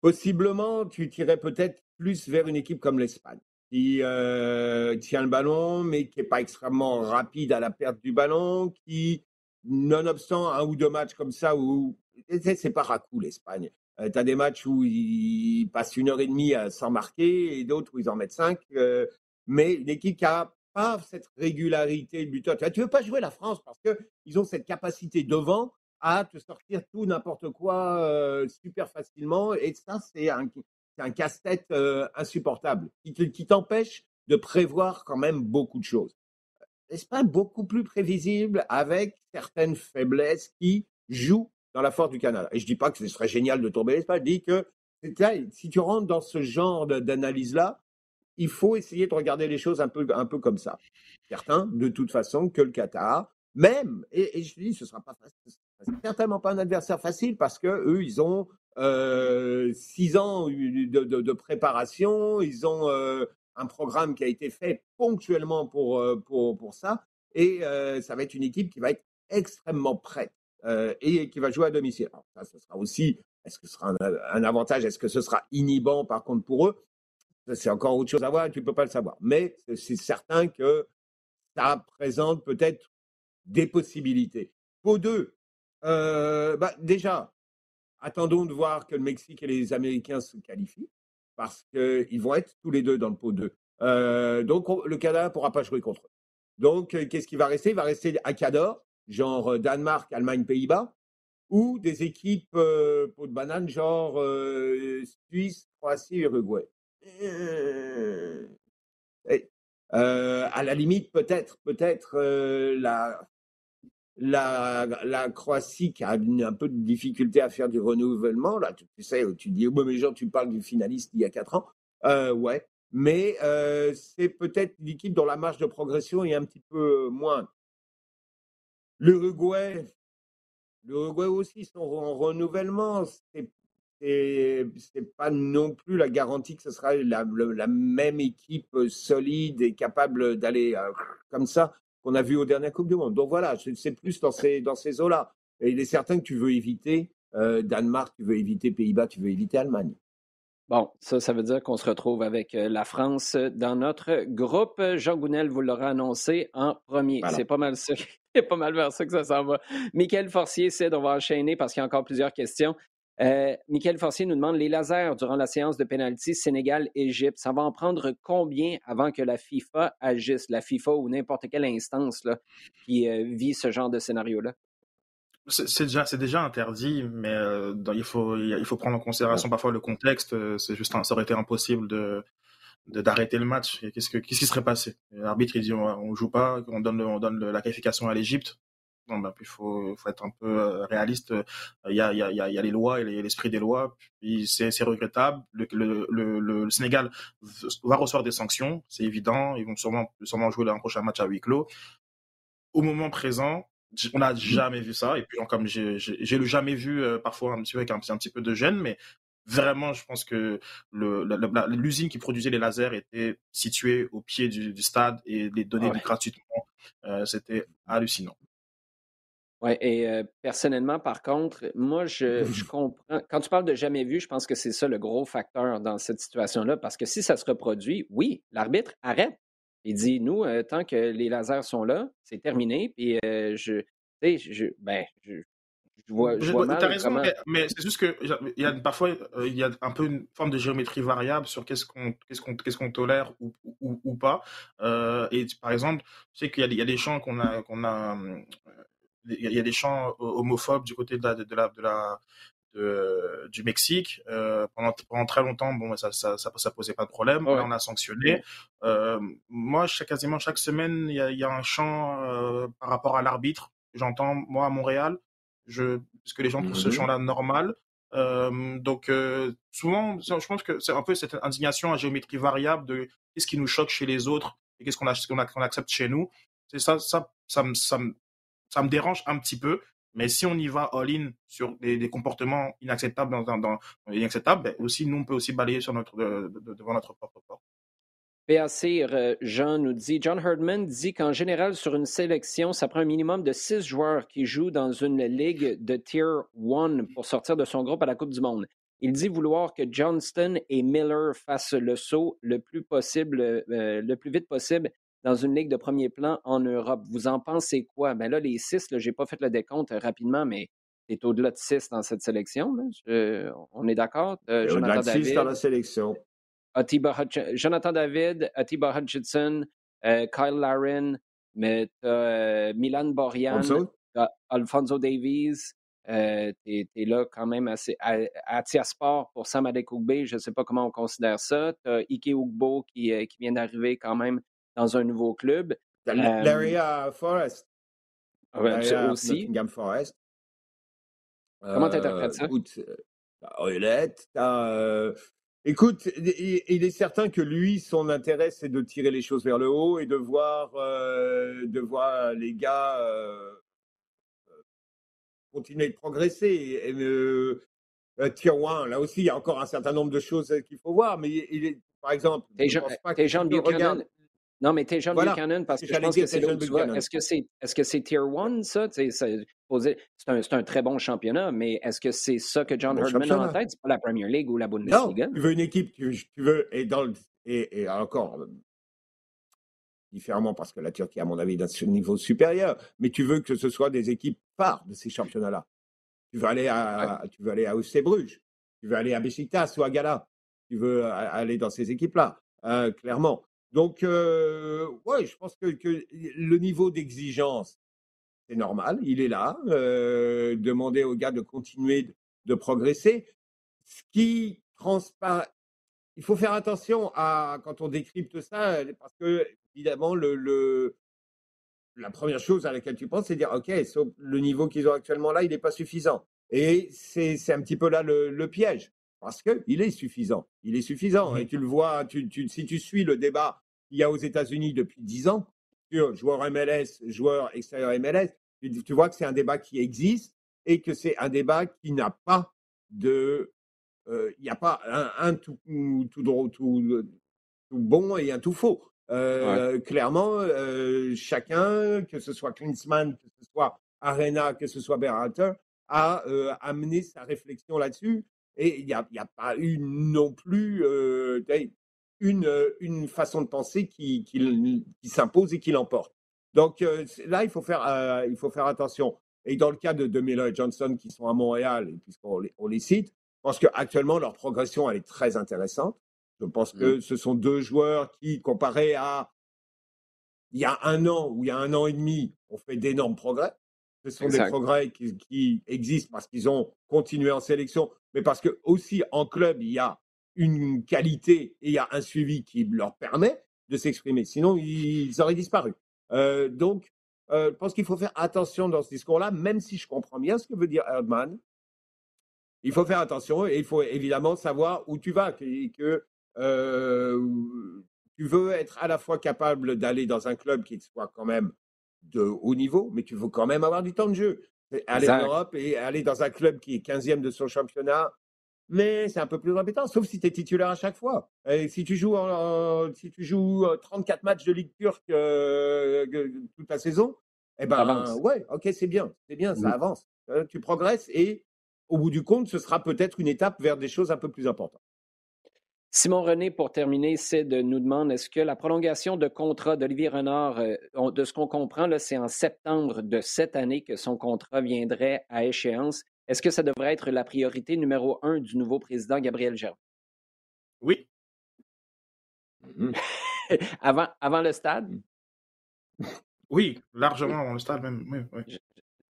Possiblement, tu tirais peut-être plus vers une équipe comme l'Espagne, qui euh, tient le ballon, mais qui n'est pas extrêmement rapide à la perte du ballon, qui, nonobstant un ou deux matchs comme ça où c'est pas racou l'Espagne. Euh, tu as des matchs où ils passent une heure et demie sans marquer et d'autres où ils en mettent cinq. Euh, mais l'équipe qui a pas cette régularité de buteur. Tu ne veux pas jouer la France parce qu'ils ont cette capacité devant à te sortir tout n'importe quoi super facilement. Et ça, c'est un, casse-tête insupportable qui, t'empêche de prévoir quand même beaucoup de choses. L'Espagne beaucoup plus prévisible avec certaines faiblesses qui jouent dans la force du Canada. Et je dis pas que ce serait génial de tomber l'Espagne, je dis que si tu rentres dans ce genre d'analyse-là, il faut essayer de regarder les choses un peu, un peu comme ça. Certains, de toute façon, que le Qatar, même, et, je dis, ce sera pas certainement pas un adversaire facile parce que eux, ils ont euh, six ans de, préparation, ils ont euh, un programme qui a été fait ponctuellement pour, euh, pour, pour ça, et ça va être une équipe qui va être extrêmement prête. Et qui va jouer à domicile. Alors, ça, ce sera aussi, est-ce que ce sera un, avantage Est-ce que ce sera inhibant par contre pour eux? C'est encore autre chose à voir tu ne peux pas le savoir. Mais c'est certain que ça présente peut-être des possibilités. Pour deux, euh, bah, déjà, attendons de voir que le Mexique et les Américains se qualifient parce qu'ils vont être tous les deux dans le pot 2. Euh, donc, le Canada ne pourra pas jouer contre eux. Donc, qu'est-ce qui va rester? Il va rester à Cador, genre euh, Danemark, Allemagne, Pays-Bas, ou des équipes euh, de banane, genre euh, Suisse, Croatie, Uruguay. Euh, à la limite, peut-être, peut-être la, la, Croatie qui a un peu de difficulté à faire du renouvellement. Là, tu, sais, tu dis, mais genre, tu parles du finaliste il y a quatre ans. ouais, mais c'est peut-être l'équipe dont la marge de progression est un petit peu moins. L'Uruguay, l'Uruguay aussi, sont en renouvellement. C'est c'est pas non plus la garantie que ce sera la, la même équipe solide et capable d'aller euh, comme ça qu'on a vu aux dernières Coupes du Monde. Donc voilà, c'est plus dans ces, dans ces eaux-là. Et il est certain que tu veux éviter euh, Danemark, tu veux éviter Pays-Bas, tu veux éviter Allemagne. Bon, ça, ça veut dire qu'on se retrouve avec euh, la France dans notre groupe. Jean Gounel vous l'aura annoncé en premier. C'est pas mal ça. C'est pas mal vers ça que ça s'en va. Michael Forcier, c'est on va enchaîner parce qu'il y a encore plusieurs questions. Euh, Michael Forcier nous demande les lasers durant la séance de pénalty Sénégal-Égypte. Ça va en prendre combien avant que la FIFA agisse, la FIFA ou n'importe quelle instance qui euh, vit ce genre de scénario-là? C'est déjà, interdit, mais euh, il, faut, prendre en considération parfois le contexte. Euh, c'est juste, ça aurait été impossible de d'arrêter le match. Qu'est-ce que qu'est-ce qui serait passé? L'arbitre il dit on, joue pas, on on donne la qualification à l'Égypte. Bon, ben, il faut, faut être un peu réaliste. Il y a, il y a, il y a les lois et l'esprit des lois. Puis c'est regrettable. Le, le, le, le, Sénégal va recevoir des sanctions, c'est évident. Ils vont sûrement, sûrement jouer un prochain match à huis clos. Au moment présent, on n'a jamais vu ça. Et puis, comme j'ai le jamais vu, euh, parfois un petit peu avec un, petit peu de gêne, mais vraiment, je pense que l'usine qui produisait les lasers était située au pied du, stade et les données gratuitement. Euh, c'était hallucinant. Oui, et euh, personnellement, par contre, moi, je, je, comprends. Quand tu parles de jamais vu, je pense que c'est ça le gros facteur dans cette situation-là, parce que si ça se reproduit, oui, l'arbitre arrête. Il dit, nous, euh, tant que les lasers sont là, c'est terminé. Puis euh, je, je, ben, je, vois, je vois mal raison, mais, c'est juste que il y a parfois il y a un peu une forme de géométrie variable sur qu'est-ce qu'on qu'est-ce qu'on qu'est-ce qu'on tolère ou, ou, ou pas. et par exemple, je sais qu'il y, y, a des chants qu'on a qu'on a il y a des chants homophobes du côté de la, de la, de la, de, du Mexique. Euh, pendant, pendant très longtemps, bon, ça, ça, ça, ça posait pas de problème. on a sanctionné. Euh, moi, chaque, quasiment chaque semaine, il y a, y a, un chant euh, par rapport à l'arbitre. J'entends, moi, à Montréal, je, parce que les gens trouvent ce mhm. chant-là normal. Euh, donc, euh, souvent, je pense que c'est un peu cette indignation à géométrie variable de qu'est-ce qui nous choque chez les autres et qu'est-ce qu'on qu'on accepte chez nous. C'est ça, ça, ça, ça, ça me dérange un petit peu. Mais si on y va all-in sur des, comportements inacceptables, inacceptables ben aussi, nous, on peut aussi balayer devant notre propre porte. PAC euh, Jean nous dit, John Herdman dit qu'en général, sur une sélection, ça prend un minimum de six joueurs qui jouent dans une ligue de Tier 1 pour sortir de son groupe à la Coupe du Monde. Il dit vouloir que Johnston et Miller fassent le saut le plus possible, euh, le plus vite possible dans une ligue de premier plan en Europe. Vous en pensez quoi? Ben là, les six, je n'ai pas fait le décompte euh, rapidement, mais c'est au-delà de six dans cette sélection. on est d'accord? Euh, Jonathan David. dans la sélection. Jonathan David, Atiba Hutchinson, euh, Kyle Larin, mais Milan Borian, Alfonso? Davies. Euh, tu es, là quand même assez, à, à Sport pour Sam Adekugbe. Je ne sais pas comment on considère ça. Tu as Ike Ugbo qui, qui vient d'arriver quand même dans un nouveau club. L'Area Forest. Ouais, aussi. Nottingham Forest. Comment tu interprètes ça? Écoute, euh, écoute, il, est certain que lui, son intérêt, c'est de tirer les choses vers le haut et de voir, euh, de voir les gars euh, continuer de progresser. Et, tier 1, là aussi, il y a encore un certain nombre de choses qu'il faut voir, mais il est, par exemple, je pense pas que non, mais t'es John Buchanan parce que je pense que c'est là Est-ce que c'est est -ce c'est Tier 1, ça? C'est un, un, très bon championnat, mais est-ce que c'est ça que John Herdman a en tête? C'est pas la Premier League ou la Bundesliga? Non, tu veux une équipe, tu, tu veux, et, dans et, et, encore, différemment parce que la Turquie, à mon avis, est d'un niveau supérieur, mais tu veux que ce soit des équipes phares de ces championnats-là. Tu veux aller à, tu veux aller à Bruges, tu veux aller à Besiktas ou à Gala, tu veux aller dans ces équipes-là, euh, clairement. Donc, euh, ouais, je pense que, le niveau d'exigence, c'est normal, il est là. Euh, demander aux gars de continuer de, progresser. Ce qui transparaît, il faut faire attention à quand on décrypte ça, parce que évidemment, la première chose à laquelle tu penses, c'est dire, OK, le niveau qu'ils ont actuellement là, il n'est pas suffisant. Et c'est un petit peu là le piège parce qu'il est suffisant. Il est suffisant. Et tu le vois, tu, tu, si tu suis le débat qu'il y a aux États-Unis depuis 10 ans sur joueurs MLS, joueurs extérieurs MLS, tu, vois que c'est un débat qui existe et que c'est un débat qui n'a pas de. Euh, il n'y a pas un, tout, tout, tout, tout, bon et un tout faux. Euh, clairement, euh, chacun, que ce soit Klinsmann, que ce soit Arena, que ce soit Berhalter, a amené sa réflexion là-dessus Et il n'y a, a, pas eu non plus euh, une, une façon de penser qui, qui, qui s'impose et qui l'emporte. Donc là, il faut, faire, il faut faire attention. Et dans le cas de, de Miller et Johnson qui sont à Montréal, puisqu'on les, on les cite, je pense qu'actuellement, leur progression, elle est très intéressante. Je pense que mmh. ce sont deux joueurs qui, comparés à il y a un an ou il y a un an et demi, ont fait d'énormes progrès. Ce sont des progrès qui, existent parce qu'ils ont continué en sélection, parce que aussi en club, il y a une qualité et il y a un suivi qui leur permet de s'exprimer. Sinon, ils auraient disparu. Euh, donc, euh, je pense qu'il faut faire attention dans ce discours-là, même si je comprends bien ce que veut dire Erdmann. Il faut faire attention et il faut évidemment savoir où tu vas, que, que euh, tu veux être à la fois capable d'aller dans un club qui soit quand même de haut niveau, mais tu veux quand même avoir du temps de jeu. Aller en Europe et aller dans un club qui est 15e de son championnat, mais c'est un peu plus embêtant, sauf si tu es titulaire à chaque fois. Et si tu joues, si tu joues 34 euh, matchs de Ligue turque euh, toute la saison, eh ben, ouais, ok, c'est bien, c'est bien, ça avance. Euh, tu progresses et au bout du compte, ce sera peut-être une étape vers des choses un peu plus importantes. Simon René, pour terminer, Sid nous demande est-ce que la prolongation de contrat d'Olivier Renard, de ce qu'on comprend, c'est en septembre de cette année que son contrat viendrait à échéance. Est-ce que ça devrait être la priorité numéro un du nouveau président Gabriel Germain? Oui. Mmh. avant, avant le stade? Oui, largement avant le stade même.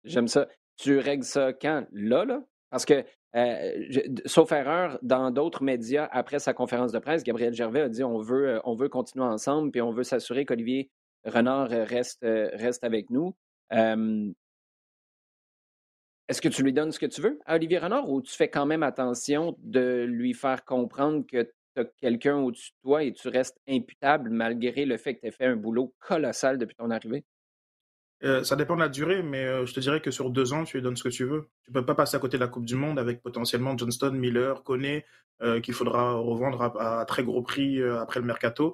J'aime ça. Tu règles ça quand? Là, là? Parce que, euh, sauf erreur, dans d'autres médias, après sa conférence de presse, Gabriel Gervais a dit on veut, euh, on veut continuer ensemble, puis on veut s'assurer qu'Olivier Renard reste, euh, reste avec nous. Est-ce que tu lui donnes ce que tu veux à Olivier Renard ou tu fais quand même attention de lui faire comprendre que tu as quelqu'un au-dessus de toi et tu restes imputable malgré le fait que tu aies fait un boulot colossal depuis ton arrivée? Euh, ça dépend de la durée, mais euh, je te dirais que sur deux ans, tu lui donnes ce que tu veux. Tu peux pas passer à côté de la Coupe du Monde avec potentiellement Johnston, Miller, Kone, euh, qu'il faudra revendre à, très gros prix après le mercato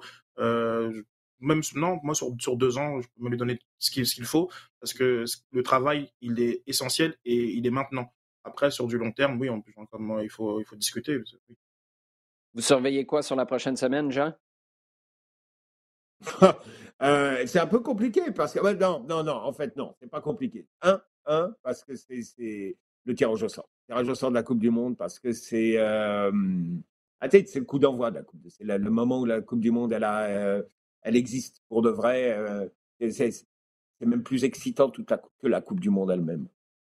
même non, moi sur, sur deux ans, je peux me lui donner ce qu'il ce qu'il faut parce que le travail, il est essentiel et il est maintenant. Après, sur du long terme, oui, comme, il faut il faut discuter. Vous surveillez quoi sur la prochaine semaine, Jean? euh, C'est un peu compliqué parce que non, non, non, en fait non, c'est pas compliqué. Un, un, parce que c'est le tirage au sort, le tirage au sort de la Coupe du Monde parce que c'est euh, c'est le coup d'envoi de la Coupe. C'est le moment où la Coupe du Monde elle a euh, elle existe pour de vrai. Euh, c'est même plus excitant que la Coupe du Monde elle-même.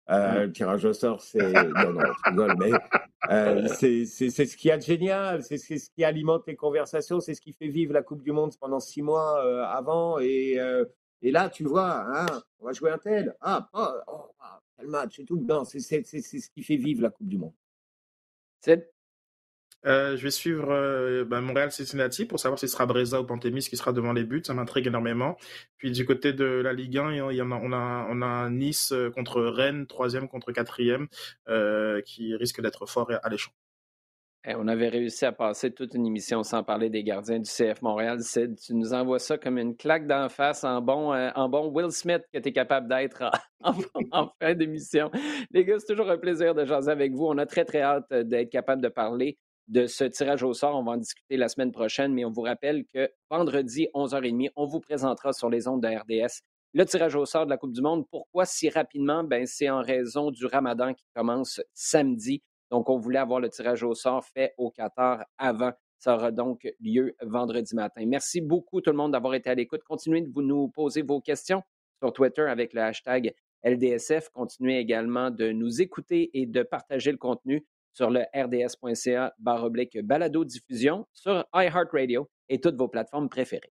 Euh, le tirage au sort, c'est. non, non, je rigole, mais euh, c'est ce qui est génial, c'est ce qui alimente les conversations, c'est ce qui fait vivre la Coupe du Monde pendant six mois euh, avant. Et, euh, et là, tu vois, hein, on va jouer un tel. Ah, oh, oh, quel match et tout. Non, c'est ce qui fait vivre la Coupe du Monde. Euh, je vais suivre euh, bah, Montréal-Cincinnati pour savoir si ce sera Breza ou Pantémis qui sera devant les buts. Ça m'intrigue énormément. Puis du côté de la Ligue 1, il y en a, on, a, on Nice euh, contre Rennes, troisième contre quatrième, qui risque d'être fort et alléchant. Eh, on avait réussi à passer toute une émission sans parler des gardiens du CF Montréal. tu nous envoies ça comme une claque d'en face en bon, en bon Will Smith que tu es capable d'être en, en, fin d'émission. Les gars, c'est toujours un plaisir de jaser avec vous. On a très, très hâte d'être capable de parler de ce tirage au sort. On va en discuter la semaine prochaine, mais on vous rappelle que vendredi, 11h30, on vous présentera sur les ondes de RDS le tirage au sort de la Coupe du Monde. Pourquoi si rapidement? Ben, c'est en raison du ramadan qui commence samedi. Donc, on voulait avoir le tirage au sort fait au Qatar avant. Ça aura donc lieu vendredi matin. Merci beaucoup tout le monde d'avoir été à l'écoute. Continuez de vous nous poser vos questions sur Twitter avec le hashtag LDSF. Continuez également de nous écouter et de partager le contenu sur le rds.ca baroblique balado diffusion sur iHeartRadio et toutes vos plateformes préférées.